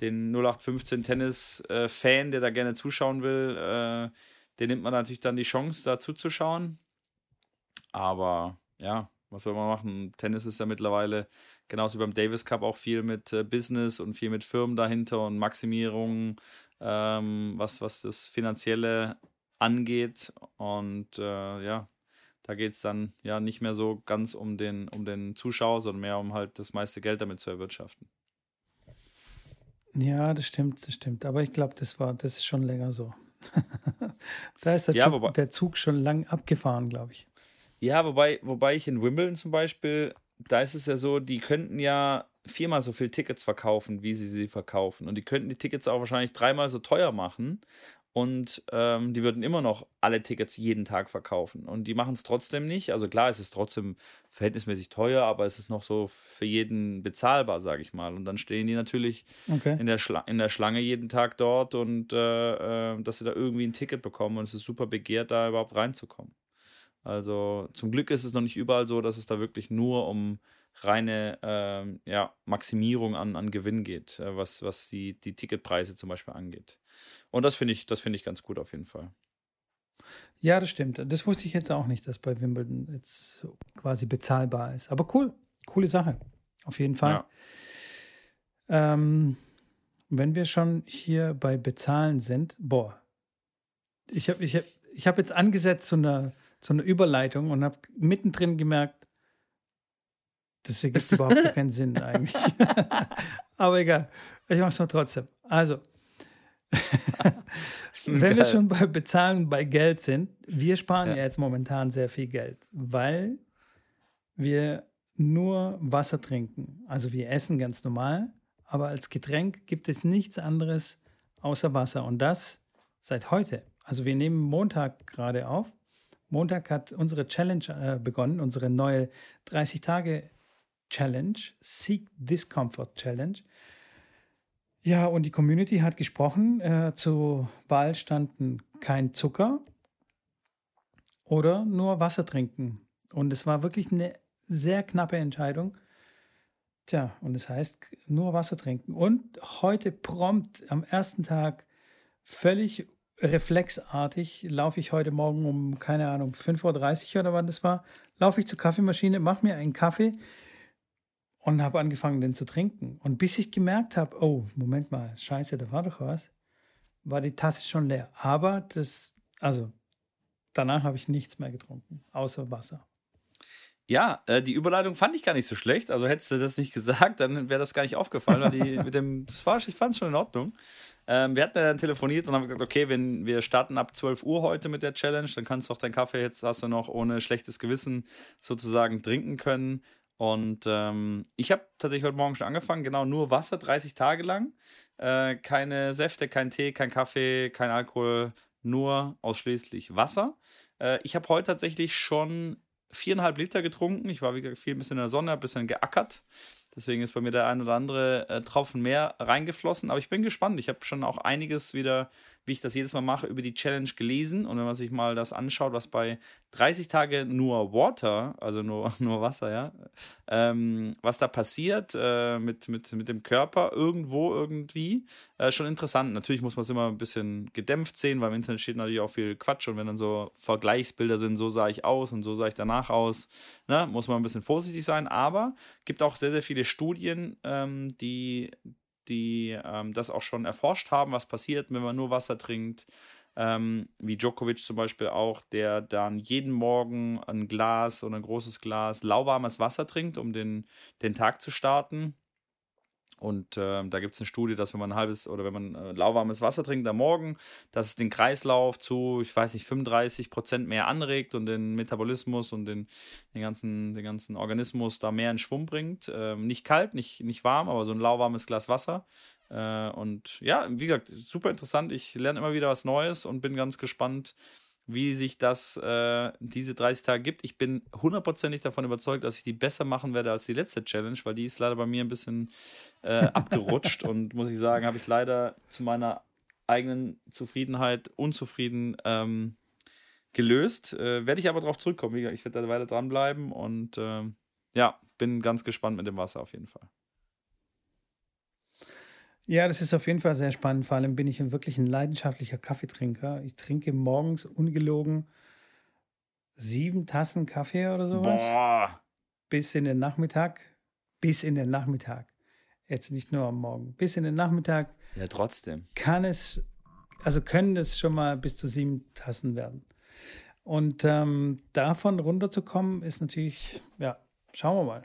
den 0815 Tennis-Fan, der da gerne zuschauen will, äh, den nimmt man natürlich dann die Chance, da zuzuschauen. Aber ja, was soll man machen? Tennis ist ja mittlerweile genauso wie beim Davis Cup auch viel mit äh, Business und viel mit Firmen dahinter und Maximierung, ähm, was, was das Finanzielle angeht. Und äh, ja, da geht es dann ja nicht mehr so ganz um den, um den Zuschauer, sondern mehr um halt das meiste Geld damit zu erwirtschaften. Ja, das stimmt, das stimmt. Aber ich glaube, das war, das ist schon länger so. *laughs* da ist der, ja, Zug, der Zug schon lang abgefahren, glaube ich. Ja, wobei, wobei ich in Wimbledon zum Beispiel, da ist es ja so, die könnten ja viermal so viele Tickets verkaufen, wie sie sie verkaufen. Und die könnten die Tickets auch wahrscheinlich dreimal so teuer machen und ähm, die würden immer noch alle Tickets jeden Tag verkaufen. Und die machen es trotzdem nicht. Also klar, es ist trotzdem verhältnismäßig teuer, aber es ist noch so für jeden bezahlbar, sage ich mal. Und dann stehen die natürlich okay. in, der in der Schlange jeden Tag dort und äh, äh, dass sie da irgendwie ein Ticket bekommen. Und es ist super begehrt, da überhaupt reinzukommen. Also zum Glück ist es noch nicht überall so, dass es da wirklich nur um reine ähm, ja, Maximierung an, an Gewinn geht, äh, was, was die, die Ticketpreise zum Beispiel angeht. Und das finde ich, das ich ganz gut auf jeden Fall. Ja, das stimmt. Das wusste ich jetzt auch nicht, dass bei Wimbledon jetzt quasi bezahlbar ist. Aber cool, coole Sache. Auf jeden Fall. Ja. Ähm, wenn wir schon hier bei Bezahlen sind, boah, ich habe ich hab, ich hab jetzt angesetzt zu einer, zu einer Überleitung und habe mittendrin gemerkt, das ergibt überhaupt keinen Sinn eigentlich. *laughs* Aber egal, ich mache es nur trotzdem. Also, *laughs* wenn wir schon bei Bezahlen bei Geld sind, wir sparen ja. ja jetzt momentan sehr viel Geld, weil wir nur Wasser trinken. Also wir essen ganz normal, aber als Getränk gibt es nichts anderes außer Wasser. Und das seit heute. Also wir nehmen Montag gerade auf. Montag hat unsere Challenge äh, begonnen, unsere neue 30-Tage-Challenge, Seek Discomfort Challenge. Ja, und die Community hat gesprochen. Äh, zur Wahl standen kein Zucker oder nur Wasser trinken. Und es war wirklich eine sehr knappe Entscheidung. Tja, und es das heißt nur Wasser trinken. Und heute prompt am ersten Tag völlig reflexartig laufe ich heute Morgen um, keine Ahnung, 5.30 Uhr oder wann das war, laufe ich zur Kaffeemaschine, mache mir einen Kaffee, und habe angefangen, den zu trinken. Und bis ich gemerkt habe, oh, Moment mal, scheiße, da war doch was, war die Tasse schon leer. Aber das, also danach habe ich nichts mehr getrunken, außer Wasser. Ja, äh, die Überleitung fand ich gar nicht so schlecht. Also hättest du das nicht gesagt, dann wäre das gar nicht aufgefallen. Weil die, *laughs* mit dem, das war, ich fand es schon in Ordnung. Ähm, wir hatten dann telefoniert und haben gesagt, okay, wenn wir starten ab 12 Uhr heute mit der Challenge, dann kannst du auch deinen Kaffee jetzt hast du noch ohne schlechtes Gewissen sozusagen trinken können. Und ähm, ich habe tatsächlich heute Morgen schon angefangen, genau nur Wasser, 30 Tage lang. Äh, keine Säfte, kein Tee, kein Kaffee, kein Alkohol, nur ausschließlich Wasser. Äh, ich habe heute tatsächlich schon viereinhalb Liter getrunken. Ich war wieder viel ein bisschen in der Sonne, ein bisschen geackert. Deswegen ist bei mir der ein oder andere äh, Tropfen mehr reingeflossen. Aber ich bin gespannt. Ich habe schon auch einiges wieder wie ich das jedes Mal mache, über die Challenge gelesen. Und wenn man sich mal das anschaut, was bei 30 Tage nur Water, also nur, *laughs* nur Wasser, ja, ähm, was da passiert äh, mit, mit, mit dem Körper irgendwo irgendwie, äh, schon interessant. Natürlich muss man es immer ein bisschen gedämpft sehen, weil im Internet steht natürlich auch viel Quatsch. Und wenn dann so Vergleichsbilder sind, so sah ich aus und so sah ich danach aus, ne, muss man ein bisschen vorsichtig sein. Aber gibt auch sehr, sehr viele Studien, ähm, die die ähm, das auch schon erforscht haben, was passiert, wenn man nur Wasser trinkt. Ähm, wie Djokovic zum Beispiel auch, der dann jeden Morgen ein Glas oder ein großes Glas lauwarmes Wasser trinkt, um den, den Tag zu starten. Und äh, da gibt es eine Studie, dass wenn man halbes oder wenn man äh, lauwarmes Wasser trinkt am Morgen, dass es den Kreislauf zu, ich weiß nicht, 35 Prozent mehr anregt und den Metabolismus und den, den, ganzen, den ganzen Organismus da mehr in Schwung bringt. Äh, nicht kalt, nicht, nicht warm, aber so ein lauwarmes Glas Wasser. Äh, und ja, wie gesagt, super interessant. Ich lerne immer wieder was Neues und bin ganz gespannt, wie sich das äh, diese 30 Tage gibt. Ich bin hundertprozentig davon überzeugt, dass ich die besser machen werde als die letzte Challenge, weil die ist leider bei mir ein bisschen äh, *laughs* abgerutscht und muss ich sagen, habe ich leider zu meiner eigenen Zufriedenheit unzufrieden ähm, gelöst. Äh, werde ich aber darauf zurückkommen. Ich werde da weiter dranbleiben und ähm, ja, bin ganz gespannt mit dem Wasser auf jeden Fall. Ja, das ist auf jeden Fall sehr spannend. Vor allem bin ich wirklich ein leidenschaftlicher Kaffeetrinker. Ich trinke morgens ungelogen sieben Tassen Kaffee oder sowas. Boah. Bis in den Nachmittag. Bis in den Nachmittag. Jetzt nicht nur am Morgen. Bis in den Nachmittag. Ja, trotzdem. Kann es, also können es schon mal bis zu sieben Tassen werden. Und ähm, davon runterzukommen, ist natürlich, ja, schauen wir mal.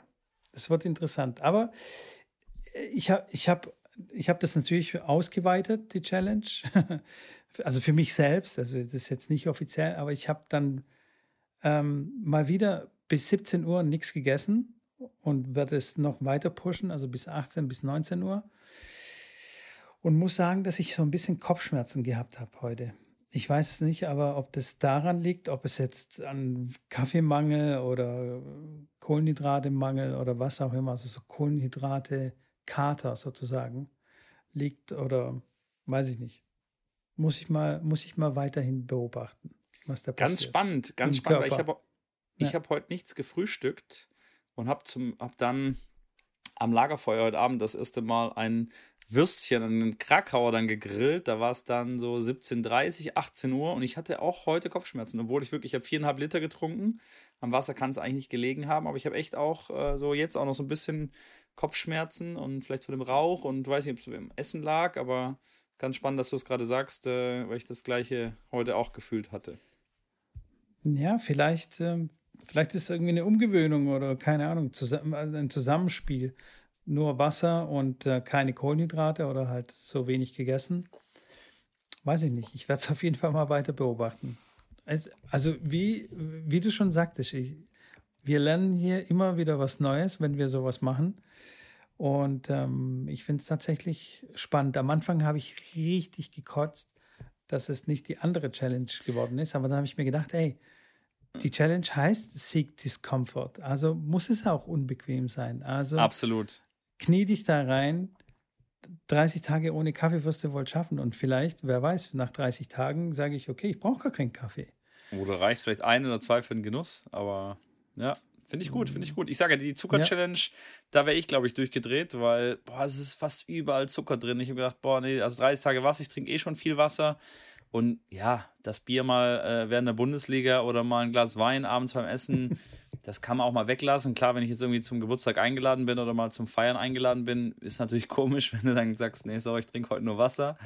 Es wird interessant. Aber ich habe ich hab ich habe das natürlich ausgeweitet, die Challenge. *laughs* also für mich selbst, also das ist jetzt nicht offiziell, aber ich habe dann ähm, mal wieder bis 17 Uhr nichts gegessen und werde es noch weiter pushen, also bis 18 bis 19 Uhr. Und muss sagen, dass ich so ein bisschen Kopfschmerzen gehabt habe heute. Ich weiß es nicht, aber ob das daran liegt, ob es jetzt an Kaffeemangel oder Kohlenhydratemangel oder was auch immer, also so Kohlenhydrate, Kater sozusagen liegt oder weiß ich nicht. Muss ich mal, muss ich mal weiterhin beobachten, was da passiert. Ganz spannend, ganz Im spannend. Ich habe ich ja. hab heute nichts gefrühstückt und habe hab dann am Lagerfeuer heute Abend das erste Mal ein Würstchen, einen Krakauer dann gegrillt. Da war es dann so 17.30, 18 Uhr und ich hatte auch heute Kopfschmerzen, obwohl ich wirklich, ich habe viereinhalb Liter getrunken. Am Wasser kann es eigentlich nicht gelegen haben, aber ich habe echt auch äh, so jetzt auch noch so ein bisschen Kopfschmerzen und vielleicht von dem Rauch und weiß nicht, ob es im Essen lag, aber ganz spannend, dass du es gerade sagst, äh, weil ich das gleiche heute auch gefühlt hatte. Ja, vielleicht, äh, vielleicht ist es irgendwie eine Umgewöhnung oder keine Ahnung, zusammen, also ein Zusammenspiel. Nur Wasser und äh, keine Kohlenhydrate oder halt so wenig gegessen. Weiß ich nicht. Ich werde es auf jeden Fall mal weiter beobachten. Also, also wie, wie du schon sagtest, ich, wir lernen hier immer wieder was Neues, wenn wir sowas machen. Und ähm, ich finde es tatsächlich spannend. Am Anfang habe ich richtig gekotzt, dass es nicht die andere Challenge geworden ist. Aber dann habe ich mir gedacht, ey, die Challenge heißt Seek Discomfort. Also muss es auch unbequem sein. Also absolut. Knie dich da rein. 30 Tage ohne Kaffee wirst du wohl schaffen. Und vielleicht, wer weiß, nach 30 Tagen sage ich, okay, ich brauche gar keinen Kaffee. Oder reicht vielleicht ein oder zwei für den Genuss, aber ja. Finde ich gut, finde ich gut. Ich sage, die Zucker-Challenge, ja. da wäre ich, glaube ich, durchgedreht, weil, boah, es ist fast überall Zucker drin. Ich habe gedacht, boah, nee, also 30 Tage Wasser, ich trinke eh schon viel Wasser. Und ja, das Bier mal äh, während der Bundesliga oder mal ein Glas Wein abends beim Essen, *laughs* das kann man auch mal weglassen. Klar, wenn ich jetzt irgendwie zum Geburtstag eingeladen bin oder mal zum Feiern eingeladen bin, ist natürlich *laughs* komisch, wenn du dann sagst, nee, sorry, ich trinke heute nur Wasser.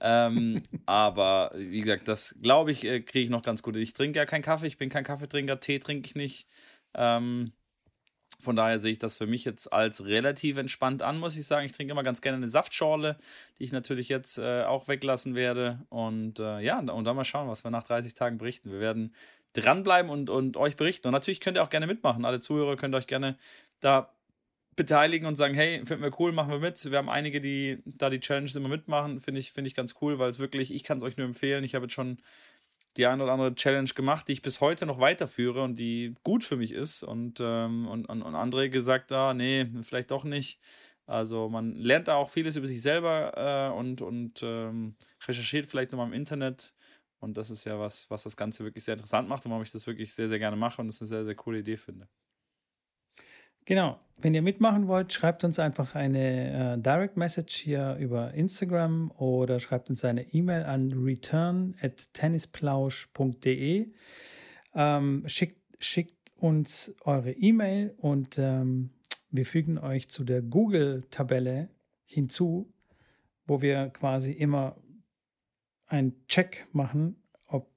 Ähm, *laughs* aber wie gesagt, das glaube ich, äh, kriege ich noch ganz gut. Ich trinke ja keinen Kaffee, ich bin kein Kaffeetrinker, Tee trinke ich nicht. Ähm, von daher sehe ich das für mich jetzt als relativ entspannt an, muss ich sagen. Ich trinke immer ganz gerne eine Saftschorle, die ich natürlich jetzt äh, auch weglassen werde. Und äh, ja, und dann mal schauen, was wir nach 30 Tagen berichten. Wir werden dranbleiben und, und euch berichten. Und natürlich könnt ihr auch gerne mitmachen. Alle Zuhörer könnt euch gerne da beteiligen und sagen, hey, finden wir cool, machen wir mit. Wir haben einige, die da die Challenges immer mitmachen. Finde ich, find ich ganz cool, weil es wirklich, ich kann es euch nur empfehlen. Ich habe jetzt schon die eine oder andere Challenge gemacht, die ich bis heute noch weiterführe und die gut für mich ist. Und, ähm, und, und, und andere gesagt, ah, nee, vielleicht doch nicht. Also man lernt da auch vieles über sich selber äh, und, und ähm, recherchiert vielleicht nochmal im Internet. Und das ist ja was, was das Ganze wirklich sehr interessant macht und warum ich das wirklich sehr, sehr gerne mache und das eine sehr, sehr coole Idee finde. Genau. Wenn ihr mitmachen wollt, schreibt uns einfach eine äh, Direct Message hier über Instagram oder schreibt uns eine E-Mail an return at tennisplausch.de. Ähm, schickt, schickt uns eure E-Mail und ähm, wir fügen euch zu der Google-Tabelle hinzu, wo wir quasi immer einen Check machen, ob,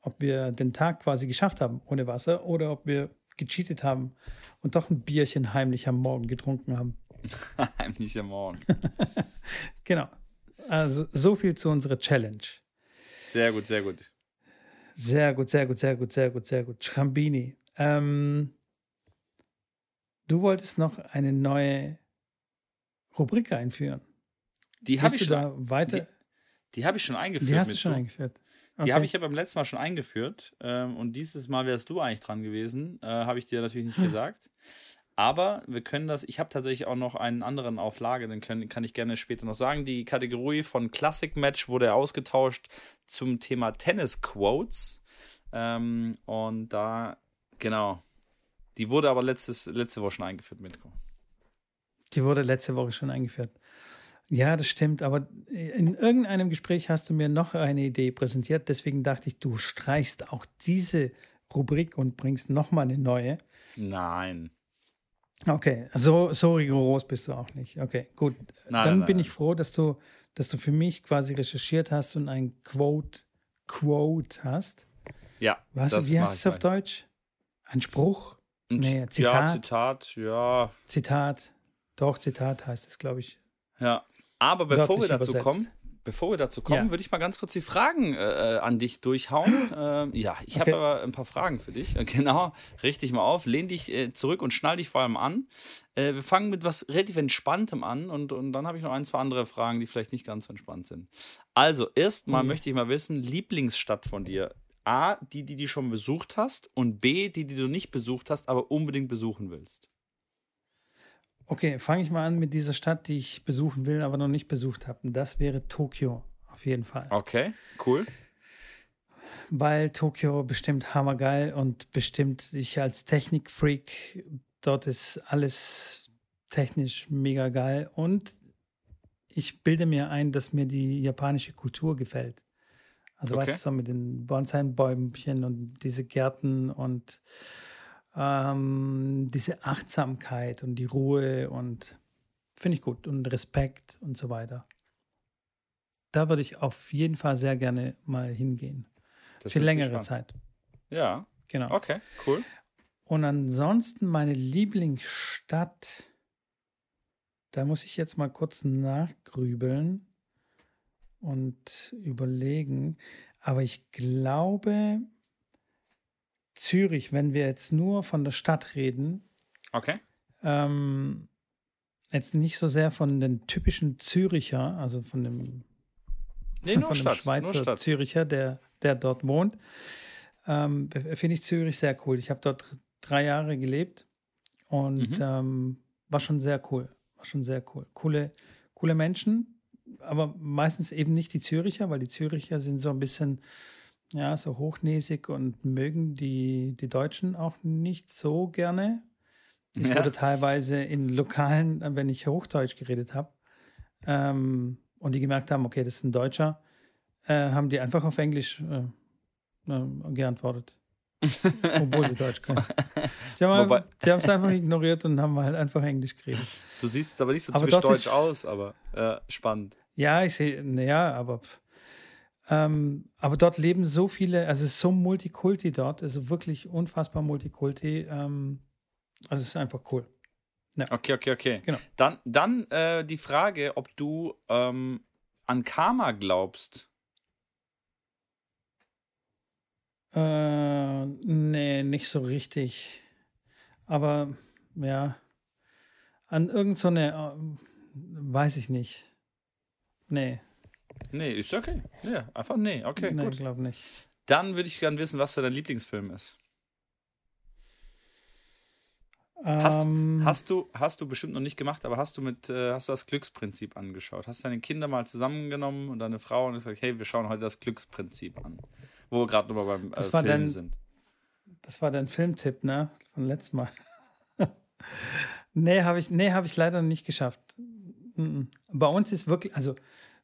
ob wir den Tag quasi geschafft haben ohne Wasser oder ob wir gecheatet haben und doch ein Bierchen heimlich am Morgen getrunken haben. *laughs* heimlich am Morgen. *laughs* genau. Also so viel zu unserer Challenge. Sehr gut, sehr gut. Sehr gut, sehr gut, sehr gut, sehr gut, sehr gut. Schrambini. Ähm, du wolltest noch eine neue Rubrik einführen. Die habe ich schon. weiter? Die, die habe ich schon eingeführt. Die hast du schon eingeführt. Okay. Die habe ich ja beim letzten Mal schon eingeführt. Ähm, und dieses Mal wärst du eigentlich dran gewesen. Äh, habe ich dir natürlich nicht *laughs* gesagt. Aber wir können das, ich habe tatsächlich auch noch einen anderen auf Lager, den können, kann ich gerne später noch sagen. Die Kategorie von Classic Match wurde ausgetauscht zum Thema Tennis Quotes. Ähm, und da, genau, die wurde aber letztes, letzte Woche schon eingeführt, Mitko. Die wurde letzte Woche schon eingeführt. Ja, das stimmt, aber in irgendeinem Gespräch hast du mir noch eine Idee präsentiert, deswegen dachte ich, du streichst auch diese Rubrik und bringst nochmal eine neue. Nein. Okay, so, so rigoros bist du auch nicht. Okay, gut. Nein, Dann nein, bin nein. ich froh, dass du, dass du für mich quasi recherchiert hast und ein Quote, Quote hast. Ja. Was, wie heißt es auf Deutsch? Ein Spruch? Ein nee, Zitat. Ja, Zitat, ja. Zitat. Doch, Zitat heißt es, glaube ich. Ja. Aber bevor wir dazu übersetzt. kommen, bevor wir dazu kommen, ja. würde ich mal ganz kurz die Fragen äh, äh an dich durchhauen. ähm, ja, ich okay. habe aber ein paar Fragen für dich. *laughs* Genau, richtig mal auf, lehn dich äh, zurück und schnall dich vor allem an. Äh, wir fangen mit was relativ Entspanntem an und, und dann habe ich noch ein, zwei andere Fragen, die vielleicht nicht ganz so entspannt sind. Also, erstmal mhm. möchte ich mal wissen, Lieblingsstadt von dir. A, die, die du schon besucht hast und B, die, die du nicht besucht hast, aber unbedingt besuchen willst. Okay, fange ich mal an mit dieser Stadt, die ich besuchen will, aber noch nicht besucht habe. Und das wäre Tokio, auf jeden Fall. Okay, cool. Weil Tokio bestimmt hammergeil und bestimmt ich als Technikfreak, dort ist alles technisch mega geil. Und ich bilde mir ein, dass mir die japanische Kultur gefällt. Also okay. weißt du, so mit den Bonsai-Bäumchen und diese Gärten und ähm, diese Achtsamkeit und die Ruhe und finde ich gut und Respekt und so weiter. Da würde ich auf jeden Fall sehr gerne mal hingehen. Das Für längere Zeit. Ja. Genau. Okay, cool. Und ansonsten meine Lieblingsstadt, da muss ich jetzt mal kurz nachgrübeln und überlegen. Aber ich glaube, Zürich, wenn wir jetzt nur von der Stadt reden. Okay. Ähm, jetzt nicht so sehr von den typischen Züricher, also von dem, nee, von Stadt, dem Schweizer Züricher, der, der dort wohnt. Ähm, Finde ich Zürich sehr cool. Ich habe dort drei Jahre gelebt und mhm. ähm, war schon sehr cool. War schon sehr cool. Coole, coole Menschen, aber meistens eben nicht die Züricher, weil die Züricher sind so ein bisschen ja, so hochnäsig und mögen die, die Deutschen auch nicht so gerne. Ich ja. wurde teilweise in Lokalen, wenn ich Hochdeutsch geredet habe, ähm, und die gemerkt haben, okay, das ist ein Deutscher, äh, haben die einfach auf Englisch äh, äh, geantwortet. *laughs* Obwohl sie Deutsch können. Die haben es einfach ignoriert und haben halt einfach Englisch geredet. Du siehst es aber nicht so aber typisch deutsch ist, aus, aber äh, spannend. Ja, ich sehe, naja, aber ähm, aber dort leben so viele, also es ist so Multikulti dort, also wirklich unfassbar Multikulti. Ähm, also es ist einfach cool. Ja. Okay, okay, okay. Genau. Dann, dann äh, die Frage, ob du ähm, an Karma glaubst. Äh, nee, nicht so richtig. Aber ja, an irgendeine, so äh, weiß ich nicht. Nee. Nee, ist okay. Ja, einfach nee. Okay, nee, gut. Ich glaube nicht. Dann würde ich gerne wissen, was für dein Lieblingsfilm ist. Hast, Ähm, hast, du, hast du bestimmt noch nicht gemacht, aber hast du mit, äh, hast du das Glücksprinzip angeschaut? Hast deine Kinder mal zusammengenommen und deine Frau und gesagt, hey, wir schauen heute das Glücksprinzip an. Wo wir gerade nochmal beim äh, Film dann- sind. Das war dein Filmtipp, ne? Von letztem Mal. *laughs* nee, habe ich, nee, hab ich leider nicht geschafft. Bei uns ist wirklich, also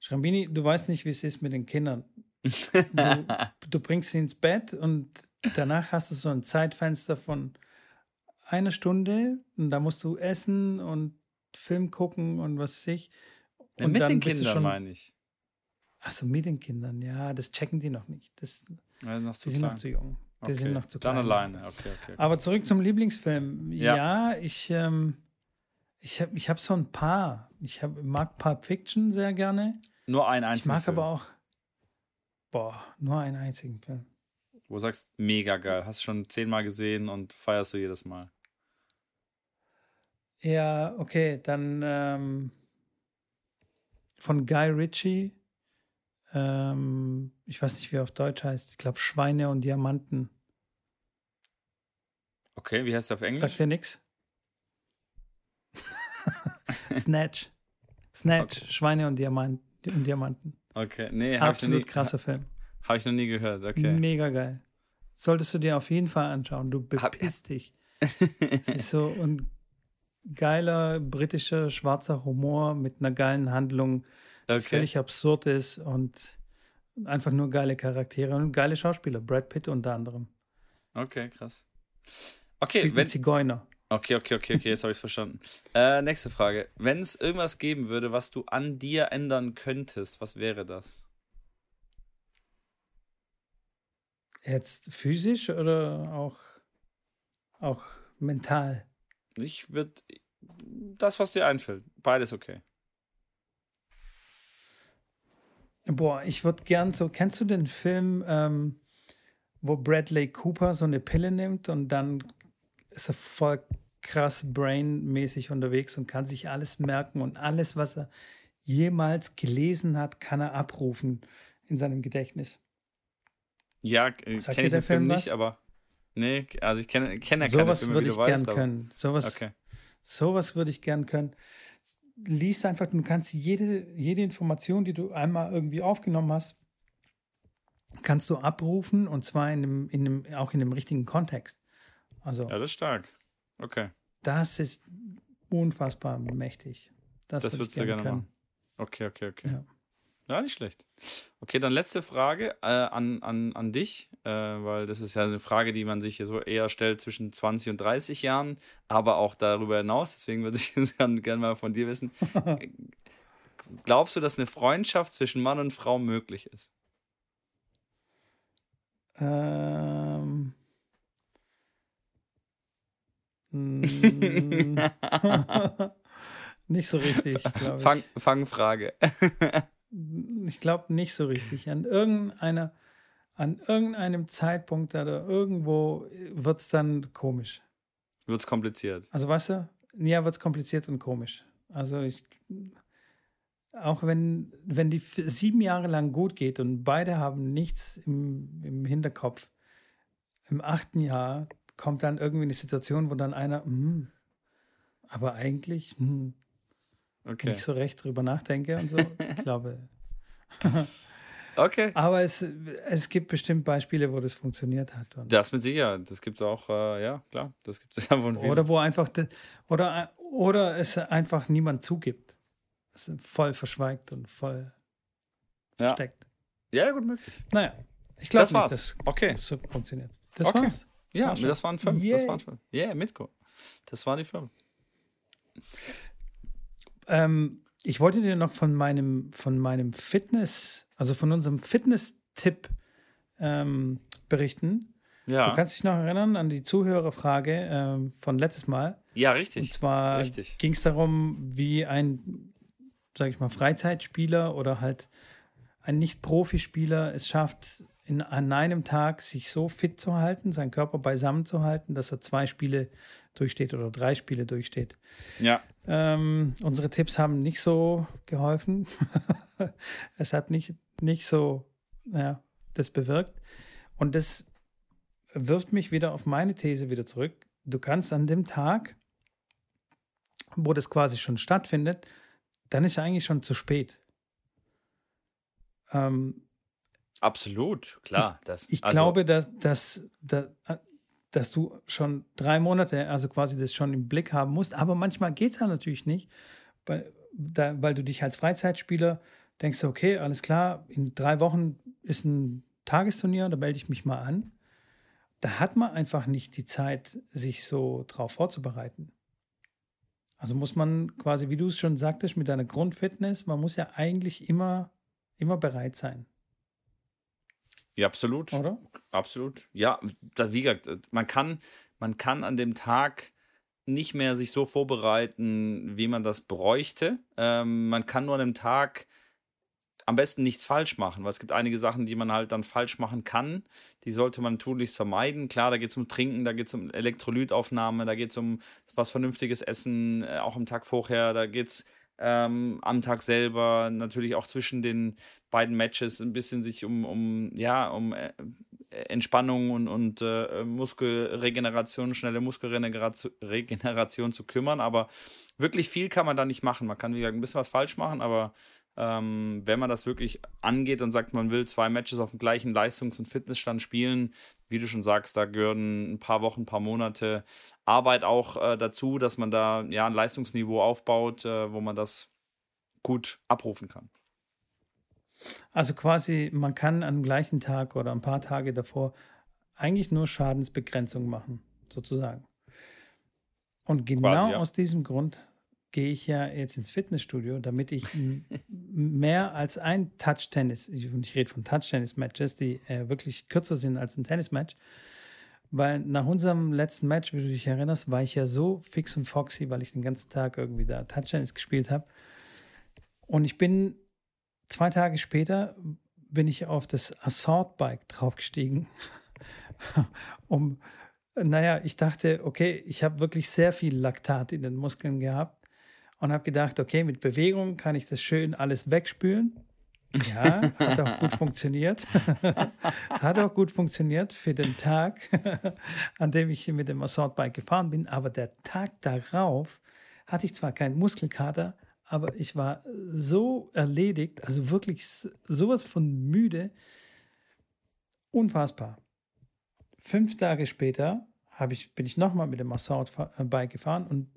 Schrambini, du weißt nicht, wie es ist mit den Kindern. Du, *laughs* du bringst sie ins Bett und danach hast du so ein Zeitfenster von einer Stunde und da musst du essen und Film gucken und was weiß ich. Ja, Und mit dann den Kindern schon- meine ich. Achso, mit den Kindern, ja, das checken die noch nicht. Das, Ja, noch die zu sind klein. noch zu jung. Die okay. sind noch zu Dann klein. alleine, okay, okay. Aber zurück zum Lieblingsfilm. Ja. Ja, ich, ähm, ich habe ich hab so ein paar. Ich hab, mag Pulp Fiction sehr gerne. Nur ein Ich einziger mag Film, aber auch, boah, nur einen einzigen Film. wo du sagst, mega geil. Hast du schon zehnmal gesehen und feierst du jedes Mal. Ja, okay, dann ähm, von Guy Ritchie. Ähm, ich weiß nicht, wie er auf Deutsch heißt. Ich glaube, Schweine und Diamanten. Okay, wie heißt der auf Englisch? Sagt dir nix? *laughs* Snatch. Snatch, Schweine und, Diamant, und Diamanten. Okay, nee, habe noch nie- Absolut krasser Film. hab ich noch nie gehört. Okay. Mega geil. Solltest du dir auf jeden Fall anschauen. Du bepisst dich. *laughs* Es ist so ein geiler britischer schwarzer Humor mit einer geilen Handlung, die okay. völlig absurd ist und einfach nur geile Charaktere und geile Schauspieler. Brad Pitt unter anderem. okay, krass. Okay, Spielt wenn, Zigeuner. Okay, okay, okay, okay, jetzt habe ich es verstanden. Äh, nächste Frage. Wenn es irgendwas geben würde, was du an dir ändern könntest, was wäre das? Jetzt physisch oder auch, auch mental? Ich würde das, was dir einfällt. Beides okay. Boah, ich würde gern so, kennst du den Film, ähm, wo Bradley Cooper so eine Pille nimmt und dann ist er voll krass brainmäßig unterwegs und kann sich alles merken und alles, was er jemals gelesen hat, kann er abrufen in seinem Gedächtnis. Ja, äh, kenne ich den Film Film nicht, aber nee, also ich kenne kenn ja keine Sowas Filme, würde ich gern weißt, können. Sowas, okay. sowas würde ich gern können. Lies einfach, du kannst jede, jede Information, die du einmal irgendwie aufgenommen hast, kannst du abrufen und zwar in einem, in einem, auch in dem richtigen Kontext. Also Ja, das ist stark. Okay, das ist unfassbar mächtig. Das, das würde würdest ich du gerne gerne können. machen. Okay, okay, okay. Ja. Ja, nicht schlecht. Okay, dann letzte Frage äh, an, an, an dich, äh, weil das ist ja eine Frage, die man sich so eher stellt zwischen 20 und 30 Jahren, aber auch darüber hinaus. Deswegen würde ich *laughs* gerne gern mal von dir wissen. *laughs* Glaubst du, dass eine Freundschaft zwischen Mann und Frau möglich ist? Ähm, *laughs* nicht so richtig, glaube ich. Fang, Fangfrage. Ich glaube nicht so richtig. An irgendeiner, an irgendeinem Zeitpunkt oder irgendwo wird es dann komisch. Wird es kompliziert. Also weißt du, ja, wird es kompliziert und komisch. Also ich, auch wenn, wenn die sieben Jahre lang gut geht und beide haben nichts im, im Hinterkopf, im achten Jahr kommt dann irgendwie eine Situation, wo dann einer, hm, aber eigentlich hm, Okay. nicht so recht drüber nachdenke und so. *laughs* Ich glaube. Okay. Aber es, es gibt bestimmt Beispiele, wo das funktioniert hat. Das mit Sicherheit. Das gibt es auch, äh, ja, klar. Das gibt es *laughs* ja von vielen. oder wo einfach, de- oder, oder es einfach niemand zugibt. Es voll verschweigt und voll ja. versteckt. ja, gut möglich. Naja, ich glaube Das nicht, war's. dass Okay. das so funktioniert. Das Okay. war's. Ja, War das waren fünf. Das Yay. waren fünf. Yeah, Mitko. Das waren die fünf. Ähm, ich wollte dir noch von meinem, von meinem Fitness, also von unserem Fitness-Tipp ähm, berichten. Ja. Du kannst dich noch erinnern an die Zuhörerfrage ähm, von letztes Mal. ja, Und richtig. zwar Richtig. ging es darum, wie ein, sage ich mal, Freizeitspieler oder halt ein Nicht-Profispieler es schafft, in, an einem Tag sich so fit zu halten, seinen Körper beisammen zu halten, dass er zwei Spiele durchsteht oder drei Spiele durchsteht. Ja. Ähm, unsere Tipps haben nicht so geholfen. *laughs* es hat nicht, nicht so ja, das bewirkt. Und das wirft mich wieder auf meine These wieder zurück. Du kannst an dem Tag wo das quasi schon stattfindet, dann ist ja eigentlich schon zu spät. Ähm, Absolut, klar. Ich, das, ich also, glaube, dass, dass, dass, dass du schon drei Monate, also quasi das schon im Blick haben musst, aber manchmal geht es ja natürlich nicht, weil, da, weil du dich als Freizeitspieler denkst, okay, alles klar, in drei Wochen ist ein Tagesturnier, da melde ich mich mal an. Da hat man einfach nicht die Zeit, sich so drauf vorzubereiten. Also muss man quasi, wie du es schon sagtest, mit deiner Grundfitness, man muss ja eigentlich immer, immer bereit sein. Ja, absolut. Oder? Absolut. Ja, da, wie gesagt, man kann, man kann an dem Tag nicht mehr sich so vorbereiten, wie man das bräuchte. Ähm, man kann nur an dem Tag am besten nichts falsch machen, weil es gibt einige Sachen, die man halt dann falsch machen kann. Die sollte man tunlichst vermeiden. Klar, da geht es um Trinken, da geht es um Elektrolytaufnahme, da geht es um was vernünftiges Essen, äh, auch am Tag vorher, da geht es ähm, am Tag selber, natürlich auch zwischen den beiden Matches ein bisschen sich um, um ja, um äh, Entspannung und, und äh, Muskelregeneration, schnelle Muskelregeneration Regeneration zu kümmern. Aber wirklich viel kann man da nicht machen. Man kann, wie gesagt, ein bisschen was falsch machen, aber ähm, wenn man das wirklich angeht und sagt, man will zwei Matches auf dem gleichen Leistungs- und Fitnessstand spielen, wie du schon sagst, da gehören ein paar Wochen, ein paar Monate Arbeit auch äh, dazu, dass man da ja ein Leistungsniveau aufbaut, äh, wo man das gut abrufen kann. Also quasi, man kann am gleichen Tag oder ein paar Tage davor eigentlich nur Schadensbegrenzung machen, sozusagen. Und genau quasi, ja. aus diesem Grund gehe ich ja jetzt ins Fitnessstudio, damit ich *laughs* mehr als ein Touch-Tennis, ich, ich rede von Touch-Tennis-Matches, die äh, wirklich kürzer sind als ein Tennis-Match, weil nach unserem letzten Match, wie du dich erinnerst, war ich ja so fix und foxy, weil ich den ganzen Tag irgendwie da Touch-Tennis gespielt habe. Und ich bin zwei Tage später bin ich auf das Assault-Bike draufgestiegen, *laughs* um naja, ich dachte, okay, ich habe wirklich sehr viel Laktat in den Muskeln gehabt und habe gedacht, okay, mit Bewegung kann ich das schön alles wegspülen. Ja, hat auch gut funktioniert. *laughs* hat auch gut funktioniert für den Tag, *laughs* an dem ich mit dem Assault-Bike gefahren bin. Aber der Tag darauf hatte ich zwar keinen Muskelkater, aber ich war so erledigt, also wirklich sowas von müde. Unfassbar. Fünf Tage später ich, bin ich nochmal mit dem Assault-Bike gefahren und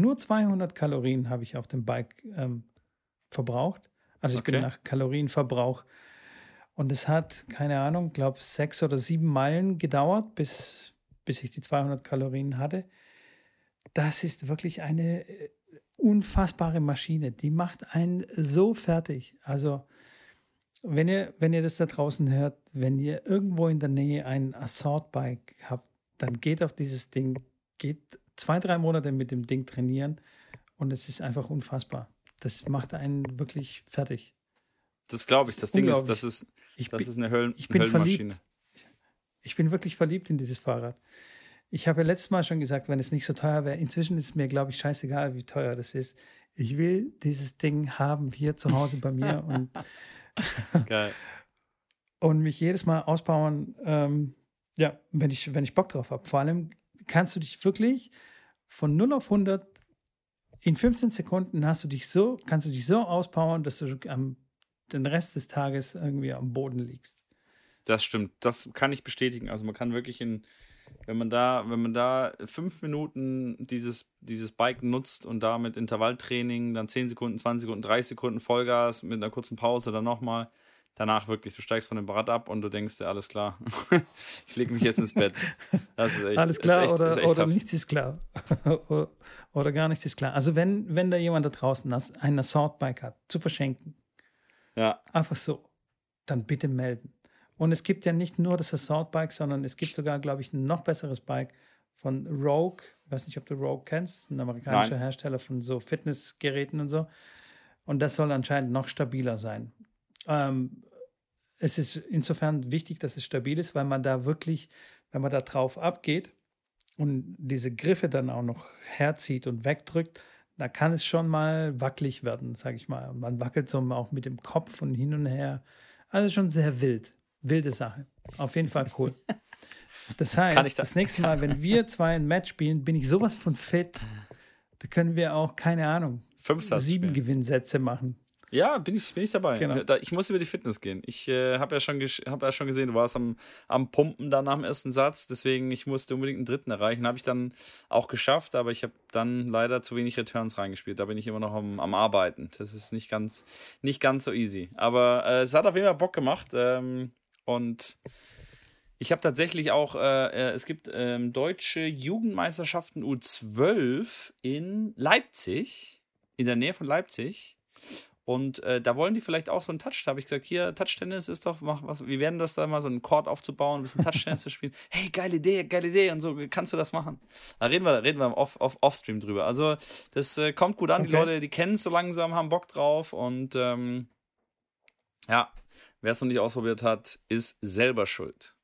nur 200 Kalorien habe ich auf dem Bike ähm, verbraucht. Also ich okay. bin nach Kalorienverbrauch. Und es hat, keine Ahnung, glaube sechs oder sieben Meilen gedauert, bis, bis ich die 200 Kalorien hatte. Das ist wirklich eine äh, unfassbare Maschine. Die macht einen so fertig. Also, wenn ihr, wenn ihr das da draußen hört, wenn ihr irgendwo in der Nähe ein Assault-Bike habt, dann geht auf dieses Ding, geht zwei, drei Monate mit dem Ding trainieren und es ist einfach unfassbar. Das macht einen wirklich fertig. Das glaube ich. Das, das Ding ist, das ist, ich das bin, ist eine Höllen, ich bin Höllenmaschine. Verliebt. Ich bin wirklich verliebt in dieses Fahrrad. Ich habe ja letztes Mal schon gesagt, wenn es nicht so teuer wäre, inzwischen ist es mir, glaube ich, scheißegal, wie teuer das ist. Ich will dieses Ding haben hier zu Hause bei mir *laughs* und, und mich jedes Mal ausbauen, ähm, ja, wenn ich, wenn ich Bock drauf habe. Vor allem kannst du dich wirklich von 0 auf 100 in 15 Sekunden hast du dich so, kannst du dich so auspowern, dass du am, den Rest des Tages irgendwie am Boden liegst. Das stimmt, das kann ich bestätigen. Also man kann wirklich in, wenn man da, wenn man da fünf Minuten dieses, dieses Bike nutzt und da mit Intervalltraining, dann 10 Sekunden, 20 Sekunden, 30 Sekunden Vollgas mit einer kurzen Pause dann nochmal, danach wirklich, du steigst von dem Rad ab und du denkst dir, alles klar, *laughs* ich lege mich jetzt ins Bett. Das ist echt, alles klar echt, oder, ist oder nichts ist klar. *laughs* oder gar nichts ist klar. Also wenn, wenn da jemand da draußen ein Assault-Bike hat, zu verschenken, ja. einfach so, dann bitte melden. Und es gibt ja nicht nur das Assault-Bike, sondern es gibt sogar, glaube ich, ein noch besseres Bike von Rogue. Ich weiß nicht, ob du Rogue kennst. Das ist ein amerikanischer Nein. Hersteller von so Fitnessgeräten und so. Und das soll anscheinend noch stabiler sein. Ähm, es ist insofern wichtig, dass es stabil ist, weil man da wirklich, wenn man da drauf abgeht und diese Griffe dann auch noch herzieht und wegdrückt, da kann es schon mal wackelig werden, sage ich mal. Man wackelt so auch mit dem Kopf und hin und her. Also schon sehr wild. Wilde Sache. Auf jeden Fall cool. Das heißt, das? das nächste Mal, wenn wir zwei ein Match spielen, bin ich sowas von fit. Da können wir auch, keine Ahnung, sieben spielen. Gewinnsätze machen. Ja, bin ich, bin ich dabei. Genau. Ich muss über die Fitness gehen. Ich äh, habe ja, schon hab ja schon gesehen, du warst am, am Pumpen dann nach dem ersten Satz. Deswegen, ich musste unbedingt einen dritten erreichen. Habe ich dann auch geschafft, aber ich habe dann leider zu wenig Returns reingespielt. Da bin ich immer noch am, am Arbeiten. Das ist nicht ganz, nicht ganz so easy. Aber äh, es hat auf jeden Fall Bock gemacht. Ähm, und ich habe tatsächlich auch, äh, äh, es gibt ähm, deutsche Jugendmeisterschaften U12 in Leipzig, in der Nähe von Leipzig. Und äh, da wollen die vielleicht auch so einen Touch. Da habe ich gesagt, hier, Touch-Tennis ist doch, mach was, wie werden das da mal, so einen Court aufzubauen, ein bisschen Touch-Tennis zu spielen. *laughs* Hey, geile Idee, geile Idee und so, kannst du das machen? Da reden wir, reden wir Off, off, Offstream drüber. Also, das äh, kommt gut an. Die Okay. Leute, die kennen es so langsam, haben Bock drauf und ähm, ja, wer es noch nicht ausprobiert hat, ist selber schuld.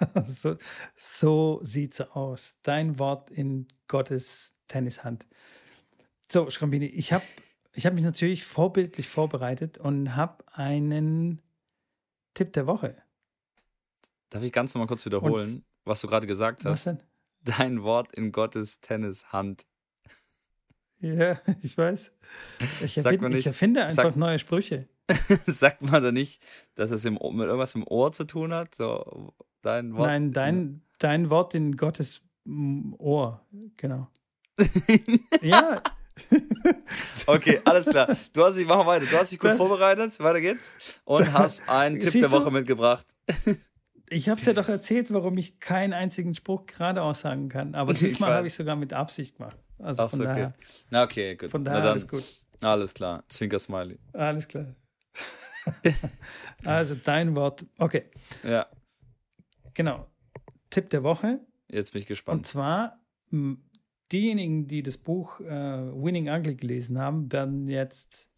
*laughs* so, so sieht's aus. Dein Wort in Gottes Tennishand. So, Schrambini, ich habe ich hab mich natürlich vorbildlich vorbereitet und habe einen Tipp der Woche. Darf ich ganz nochmal kurz wiederholen, was du gerade gesagt Was hast? denn? Dein Wort in Gottes Tennishand. Ja, *laughs* ich weiß. Ich, erfind, mal ich nicht- erfinde einfach sag- neue Sprüche. *laughs* Sagt man da nicht, dass es im, mit irgendwas dem Ohr zu tun hat? So, dein Wort. Nein, dein, dein Wort in Gottes Ohr. Genau. *laughs* ja, *laughs* Okay, alles klar. Du hast dich, machen wir weiter. Du hast dich gut vorbereitet. Weiter geht's. Und hast einen *laughs* Tipp Siehst der du? Woche mitgebracht. ich habe es ja doch erzählt, warum ich keinen einzigen Spruch geradeaus sagen kann. Aber *laughs* Ich diesmal habe ich sogar mit Absicht gemacht. Also Achso, von okay. daher, Na, okay, gut. von Na daher dann, alles gut. Alles klar. Zwinker-Smiley. Alles klar. also dein Wort. Okay, Ja, genau. Tipp der Woche. jetzt bin ich Und gespannt. zwar, m, diejenigen, die das Buch äh, Winning Ugly gelesen haben, werden jetzt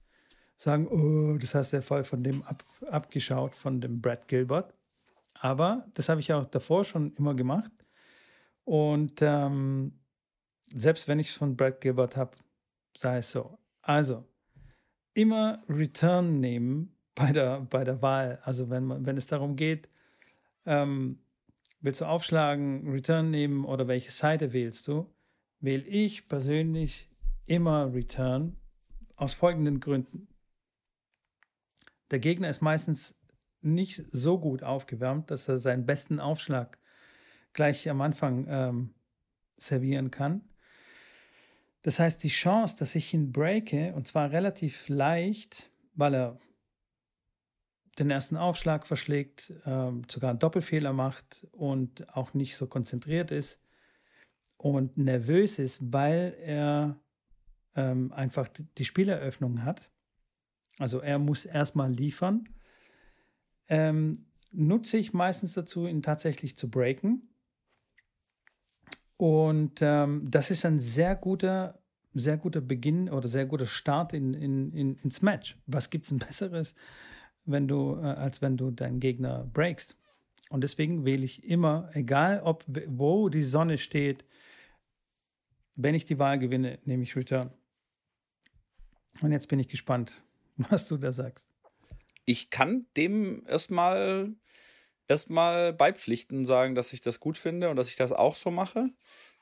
sagen, oh, das hast du ja voll von dem ab, abgeschaut, von dem Brad Gilbert. Aber das habe ich auch davor schon immer gemacht. Und ähm, selbst wenn ich es von Brad Gilbert habe, sei es so. Also, immer Return nehmen bei der, bei der Wahl. Also wenn, man, wenn es darum geht, ähm, willst du aufschlagen, Return nehmen oder welche Seite wählst du, wähle ich persönlich immer Return aus folgenden Gründen. Der Gegner ist meistens nicht so gut aufgewärmt, dass er seinen besten Aufschlag gleich am Anfang ähm, servieren kann. Das heißt, die Chance, dass ich ihn breake, und zwar relativ leicht, weil er den ersten Aufschlag verschlägt, ähm, sogar einen Doppelfehler macht und auch nicht so konzentriert ist und nervös ist, weil er ähm, einfach die- Spieleröffnung hat. Also er muss erstmal liefern. Ähm, nutze ich meistens dazu, ihn tatsächlich zu breaken. Und ähm, das ist ein sehr guter, sehr guter Beginn oder sehr guter Start in, in, in, ins Match. Was gibt es ein *laughs* besseres, wenn du, äh, als wenn du deinen Gegner breakst? Und deswegen wähle ich immer, egal ob wo die Sonne steht, wenn ich die Wahl gewinne, nehme ich Return. Und jetzt bin ich gespannt, *laughs* was du da sagst. Ich kann dem erstmal erstmal beipflichten und sagen, dass ich das gut finde und dass ich das auch so mache.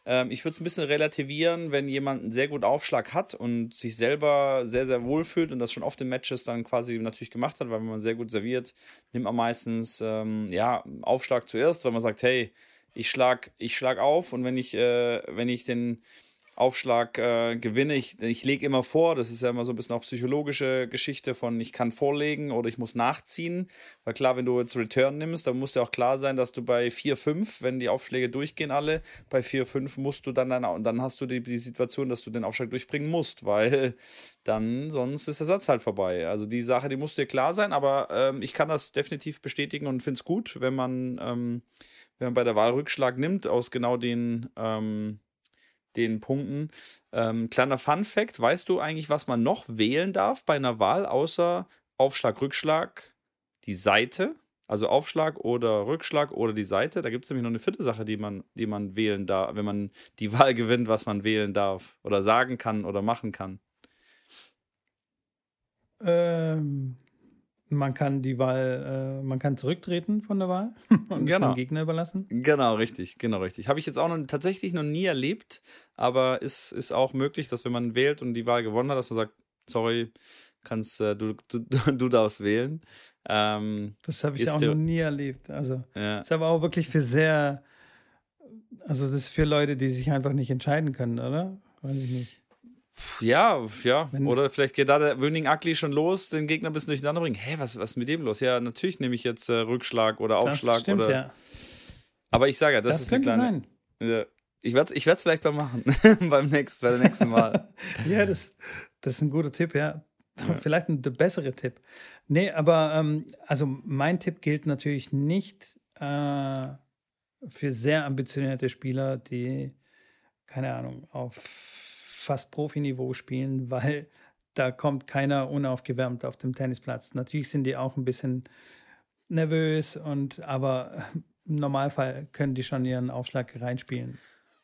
Ähm, ich würde es ein bisschen relativieren, wenn jemand einen sehr guten Aufschlag hat und sich selber sehr, sehr wohl fühlt und das schon oft in Matches dann quasi natürlich gemacht hat, weil wenn man sehr gut serviert, nimmt man meistens ähm, ja, Aufschlag zuerst, weil man sagt, hey, ich schlag, ich schlag auf und wenn ich, äh, wenn ich den Aufschlag äh, gewinne. Ich, ich lege immer vor, das ist ja immer so ein bisschen auch psychologische Geschichte von ich kann vorlegen oder ich muss nachziehen. Weil klar, wenn du jetzt Return nimmst, dann muss dir auch klar sein, dass du bei 4, 5, wenn die Aufschläge durchgehen alle, bei 4, 5 musst du dann, dann dann hast du die, die Situation, dass du den Aufschlag durchbringen musst, weil *laughs* dann sonst ist der Satz halt vorbei. Also die Sache, die muss dir klar sein, aber ähm, ich kann das definitiv bestätigen und finde es gut, wenn man, ähm, wenn man bei der Wahl Rückschlag nimmt, aus genau den ähm, den Punkten. Ähm, kleiner Fun Fact: Weißt du eigentlich, was man noch wählen darf bei einer Wahl, außer Aufschlag, Rückschlag, die Seite? Also Aufschlag oder Rückschlag oder die Seite. Da gibt es nämlich noch eine vierte Sache, die man, die man wählen darf, wenn man die *laughs* Wahl gewinnt, was man wählen darf oder sagen kann oder machen kann. Ähm, man kann die Wahl, äh, man kann zurücktreten von der Wahl *laughs* und genau. es dem Gegner überlassen. Genau, richtig, genau, richtig. Habe ich jetzt auch noch tatsächlich noch nie erlebt, aber ist, ist auch möglich, dass wenn man wählt und die Wahl gewonnen hat, dass man sagt, sorry, kannst äh, du, du, *laughs* du darfst wählen. Ähm, das habe ich auch noch nie erlebt. Also ja. ist aber auch wirklich für sehr, also das ist für Leute, die sich einfach nicht entscheiden können, oder? Weiß ich nicht. Ja, ja. Wenn, Oder vielleicht geht da der Winning Ugly schon los, den Gegner ein bisschen durcheinander bringen. Hä, was, was ist mit dem los? Ja, natürlich nehme ich jetzt äh, Rückschlag oder Aufschlag. Das stimmt, oder, ja. Aber ich sage ja, das, das ist eine kleine. Sein. Ja, ich werde es ich vielleicht mal machen. *laughs* Beim nächsten, bei der nächsten Mal. *laughs* ja, das, das ist ein guter Tipp, ja. ja. *laughs* Vielleicht ein bessere Tipp. Nee, aber ähm, also mein Tipp gilt natürlich nicht äh, für sehr ambitionierte Spieler, die, keine Ahnung, auf fast Profiniveau spielen, *laughs* weil da kommt keiner unaufgewärmt auf dem Tennisplatz. Natürlich sind die auch ein bisschen nervös und aber *laughs* im Normalfall können die schon ihren Aufschlag reinspielen.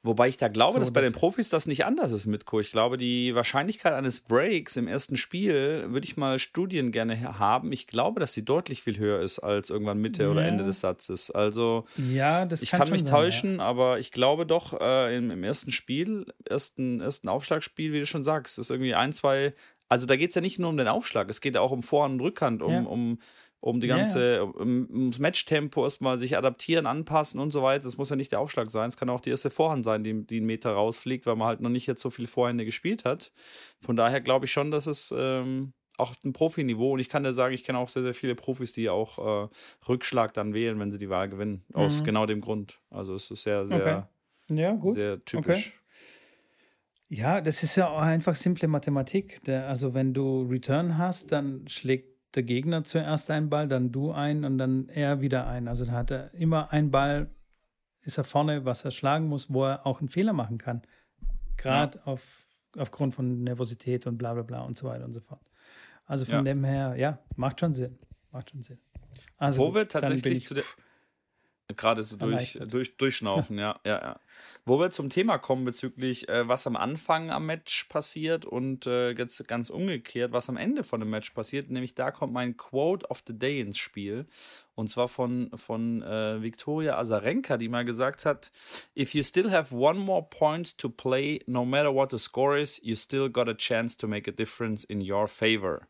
Wobei ich da glaube, so, dass bei den Profis das nicht anders ist mit Co. Ich glaube, die Wahrscheinlichkeit eines Breaks im ersten Spiel würde ich mal Studien gerne haben. Ich glaube, dass sie deutlich viel höher ist als irgendwann Mitte ja. oder Ende des Satzes. Also ja, ich kann, kann mich sein, täuschen, ja. aber ich glaube doch äh, im, im, ersten Spiel, ersten, ersten Aufschlagspiel, wie du schon sagst, ist irgendwie ein, zwei. Also da geht es ja nicht nur um den Aufschlag, es geht ja auch um Vor- und Rückhand, um, um um die ganze, um, ums Matchtempo erstmal sich adaptieren, anpassen und so weiter. Das muss ja nicht der Aufschlag sein. Es kann auch die erste Vorhand sein, die, die einen Meter rausfliegt, weil man halt noch nicht jetzt so viele Vorhände gespielt hat. Von daher glaube ich schon, dass es ähm, auch ein Profiniveau und ich kann dir sagen, ich kenne auch sehr, sehr viele Profis, die auch äh, Rückschlag dann wählen, wenn sie die Wahl gewinnen. Mhm. Aus genau dem Grund. Also es ist sehr, sehr, okay. ja, gut. sehr typisch. Okay. Ja, das ist ja auch einfach simple Mathematik. Der, also wenn du Return hast, dann schlägt der Gegner zuerst einen Ball, dann du einen und dann er wieder einen. Also da hat er immer einen Ball, ist er vorne, was er schlagen muss, wo er auch einen Fehler machen kann. Gerade ja. auf, aufgrund von Nervosität und bla bla bla und so weiter und so fort. Also von ja. dem her, ja, macht schon Sinn. Macht schon Sinn. Also, wo wir tatsächlich zu der. Gerade so durch, durch, durchschnaufen, *laughs* ja, ja, ja. Wo wir zum Thema kommen bezüglich, äh, was am Anfang am Match passiert und äh, jetzt ganz umgekehrt, was am Ende von dem Match passiert, nämlich da kommt mein Quote of the Day ins Spiel. Und zwar von, von äh, Viktoria Azarenka, die mal gesagt hat: If you still have one more point to play, no matter what the score is, you still got a chance to make a difference in your favor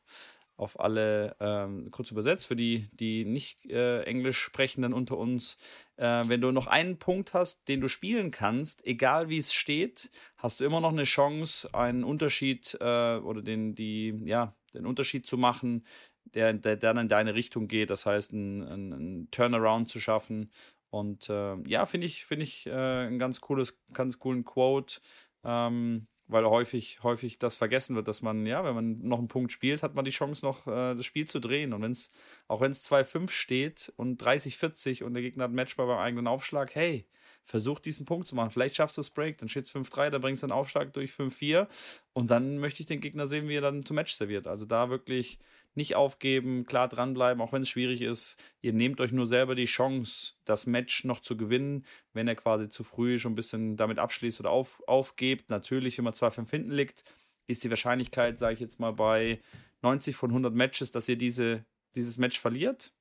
auf alle, ähm, kurz übersetzt, für die, die nicht äh, Englisch sprechenden unter uns, äh, wenn du noch einen Punkt hast, den du spielen kannst, egal wie es steht, hast du immer noch eine Chance, einen Unterschied äh, oder den, die, ja, den Unterschied zu machen, der, der dann in deine Richtung geht. Das heißt, einen ein Turnaround zu schaffen. Und äh, ja, finde ich, finde ich äh, ein ganz cooles, ganz coolen Quote. Ähm, weil häufig, häufig das vergessen wird, dass man, ja, wenn man noch einen Punkt spielt, hat man die Chance, noch äh, das Spiel zu drehen. Und wenn es, auch wenn es 2-5 steht und 30-40 und der Gegner hat ein Matchball beim eigenen Aufschlag, hey, versuch diesen Punkt zu machen. Vielleicht schaffst du es Break, dann steht es 5-3, dann bringst du einen Aufschlag durch 5-4 und dann möchte ich den Gegner sehen, wie er dann zum Match serviert. Also da wirklich nicht aufgeben, klar dranbleiben, auch wenn es schwierig ist. Ihr nehmt euch nur selber die Chance, das Match noch zu gewinnen, wenn er quasi zu früh schon ein bisschen damit abschließt oder auf, aufgebt. Natürlich, wenn man 2-5 hinten liegt, ist die Wahrscheinlichkeit, sage ich jetzt mal, bei 90 von 100 Matches, dass ihr diese, dieses Match verliert.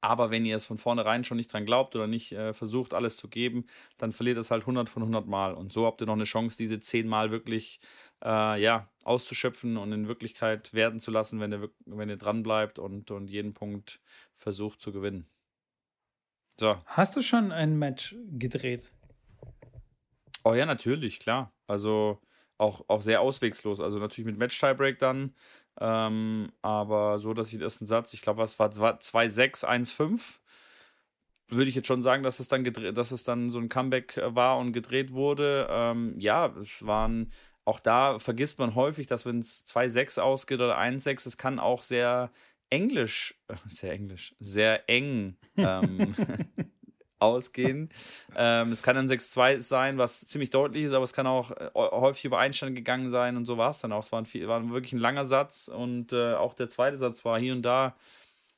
Aber wenn ihr es von vornherein schon nicht dran glaubt oder nicht äh, versucht, alles zu geben, dann verliert es halt 100 von 100 Mal. Und so habt ihr noch eine Chance, diese 10 Mal wirklich äh, ja, auszuschöpfen und in Wirklichkeit werden zu lassen, wenn ihr, wenn ihr dran bleibt und, und jeden Punkt versucht zu gewinnen. So. Hast du schon ein Match gedreht? Oh ja, natürlich, klar. Also auch, auch sehr auswegslos. Also natürlich mit Match-Tiebreak dann. Ähm, aber so, dass ich den ersten Satz, ich glaube, es war 2-6, 1-5 würde ich jetzt schon sagen, dass es dann gedreht, dass es dann so ein Comeback äh, war und gedreht wurde. Ähm, ja, es waren auch da vergisst man häufig, dass wenn es 2-6 ausgeht oder 1-6, es kann auch sehr englisch, äh, sehr englisch, sehr eng *laughs* ähm, ausgehen. *laughs* Ähm, es kann dann 6-2 sein, was ziemlich deutlich ist, aber es kann auch äh, häufig über Einstand gegangen sein und so war es dann auch. Es war, ein, war wirklich ein langer Satz und äh, auch der zweite Satz war hier und da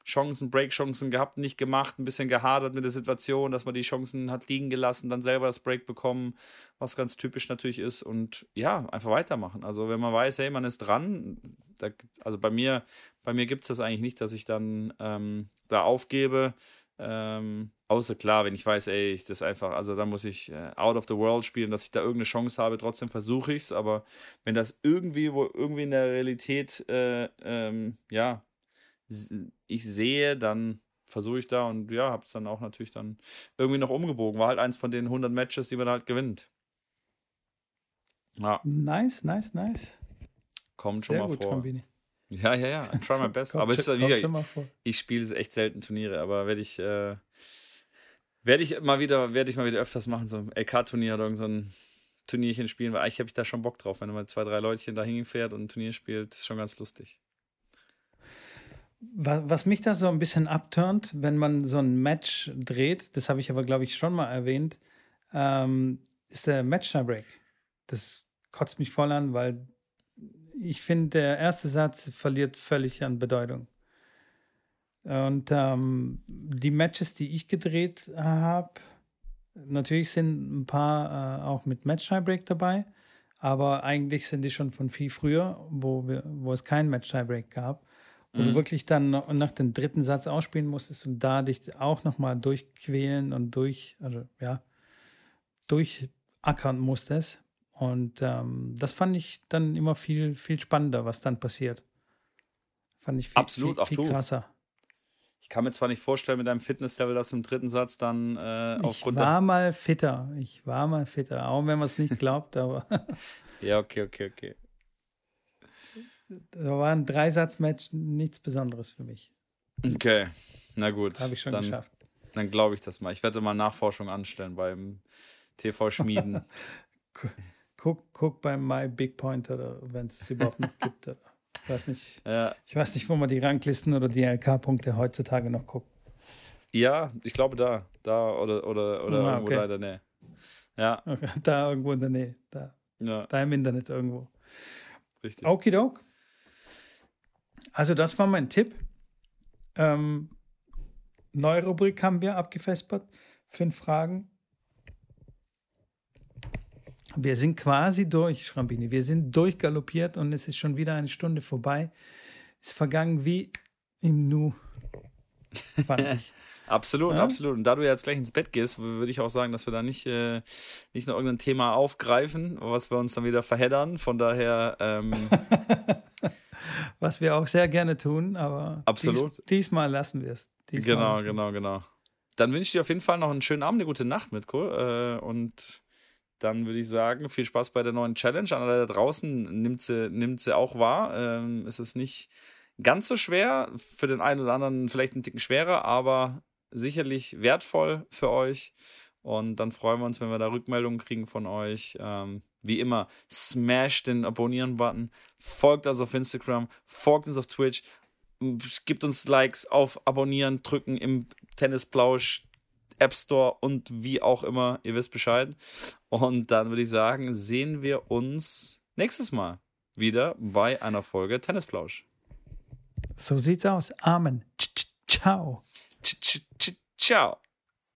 Chancen, Break-Chancen gehabt, nicht gemacht, ein bisschen gehadert mit der Situation, dass man die Chancen hat liegen gelassen, dann selber das Break bekommen, was ganz typisch natürlich ist und ja, einfach weitermachen. Also wenn man weiß, hey, man ist dran, da, also bei mir, bei mir gibt es das eigentlich nicht, dass ich dann ähm, da aufgebe. Ähm, außer klar, wenn ich weiß, ey, ich das einfach, also da muss ich äh, out of the world spielen, dass ich da irgendeine Chance habe, trotzdem versuche ich es. Aber wenn das irgendwie, wo irgendwie in der Realität, äh, ähm, ja, ich sehe, dann versuche ich da und ja, habe es dann auch natürlich dann irgendwie noch umgebogen. War halt eins von den 100 Matches, die man halt gewinnt. Ja. Nice, nice, nice. Kommt Sehr schon mal gut, vor. Trombini. Ja, ja, ja. I try my *laughs* best. aber es ist wieder, ich, spiele echt selten Turniere, aber werde ich, äh, werde ich mal wieder, werde ich mal wieder öfters machen, so ein LK-Turnier oder so ein Turnierchen spielen, weil eigentlich habe ich da schon Bock drauf, wenn du mal zwei, drei Leutchen da hinfährt und ein Turnier spielt, ist schon ganz lustig. Was mich da so ein bisschen abturnt, wenn man so ein Match dreht, das habe ich aber, glaube ich, schon mal erwähnt, ähm, ist der Match-Tiebreak. Das kotzt mich voll an, weil ich finde, der erste Satz verliert völlig an Bedeutung. Und ähm, die Matches, die ich gedreht habe, natürlich sind ein paar äh, auch mit Match-Tiebreak dabei, aber eigentlich sind die schon von viel früher, wo, wir, wo es kein Match-Tiebreak gab, wo mhm. du wirklich dann nach dem dritten Satz ausspielen musstest und da dich auch nochmal durchquälen und durch, also ja, durchackern musstest. Und ähm, das fand ich dann immer viel, viel spannender, was dann passiert. Fand ich viel, Absolut, viel, viel krasser. Ich kann mir zwar nicht vorstellen mit deinem Fitnesslevel, dass im dritten Satz dann äh, aufgrund. Ich war mal fitter. Ich war mal fitter, auch wenn man es nicht glaubt, aber. *laughs* ja, okay, okay, okay. Da war ein Dreisatzmatch nichts Besonderes für mich. Okay, na gut. Habe ich schon dann, geschafft. Dann glaube ich das mal. Ich werde mal Nachforschung anstellen beim TV Schmieden. *laughs* guck, guck beim My Big Point oder wenn es überhaupt noch gibt. *laughs* Oder. Ich weiß nicht. Ja. Ich weiß nicht, wo man die Ranglisten oder die LK-Punkte heutzutage noch guckt. Ja, ich glaube da. Da oder, oder, oder ah, irgendwo okay. da in der Nähe. Ja. Okay, *laughs* da irgendwo in der Nähe. Da. Ja. Da im Internet irgendwo. Richtig. Okidok. Also, das war mein Tipp. Ähm, neue Rubrik haben wir abgefespert. Fünf Fragen. Wir sind quasi durch, Schrambini. Wir sind durchgaloppiert und es ist schon wieder eine Stunde vorbei. Ist vergangen wie im Nu. *laughs* absolut, ja? absolut. Und da du jetzt gleich ins Bett gehst, würde ich auch sagen, dass wir da nicht, äh, nicht noch irgendein Thema aufgreifen, was wir uns dann wieder verheddern. Von daher. Ähm *laughs* was wir auch sehr gerne tun, aber absolut. Dies, diesmal lassen wir es. Genau, genau, genau. Dann wünsche ich dir auf jeden Fall noch einen schönen Abend, eine gute Nacht, Mitko. Äh, und dann würde ich sagen, viel Spaß bei der neuen Challenge. An alle da draußen nimmt sie, nimmt sie auch wahr. Ähm, es ist nicht ganz so schwer, für den einen oder anderen vielleicht ein Ticken schwerer, aber sicherlich wertvoll für euch. Und dann freuen wir uns, wenn wir da Rückmeldungen kriegen von euch. Ähm, wie immer, smash den Abonnieren-Button, folgt uns auf Instagram, folgt uns auf Twitch, gibt uns Likes auf Abonnieren, drücken im Tennisplausch App Store und wie auch immer. Ihr wisst Bescheid. Und dann würde ich sagen, sehen wir uns nächstes Mal wieder bei einer Folge Tennisplausch. So sieht's aus. Amen. Ciao. Ciao.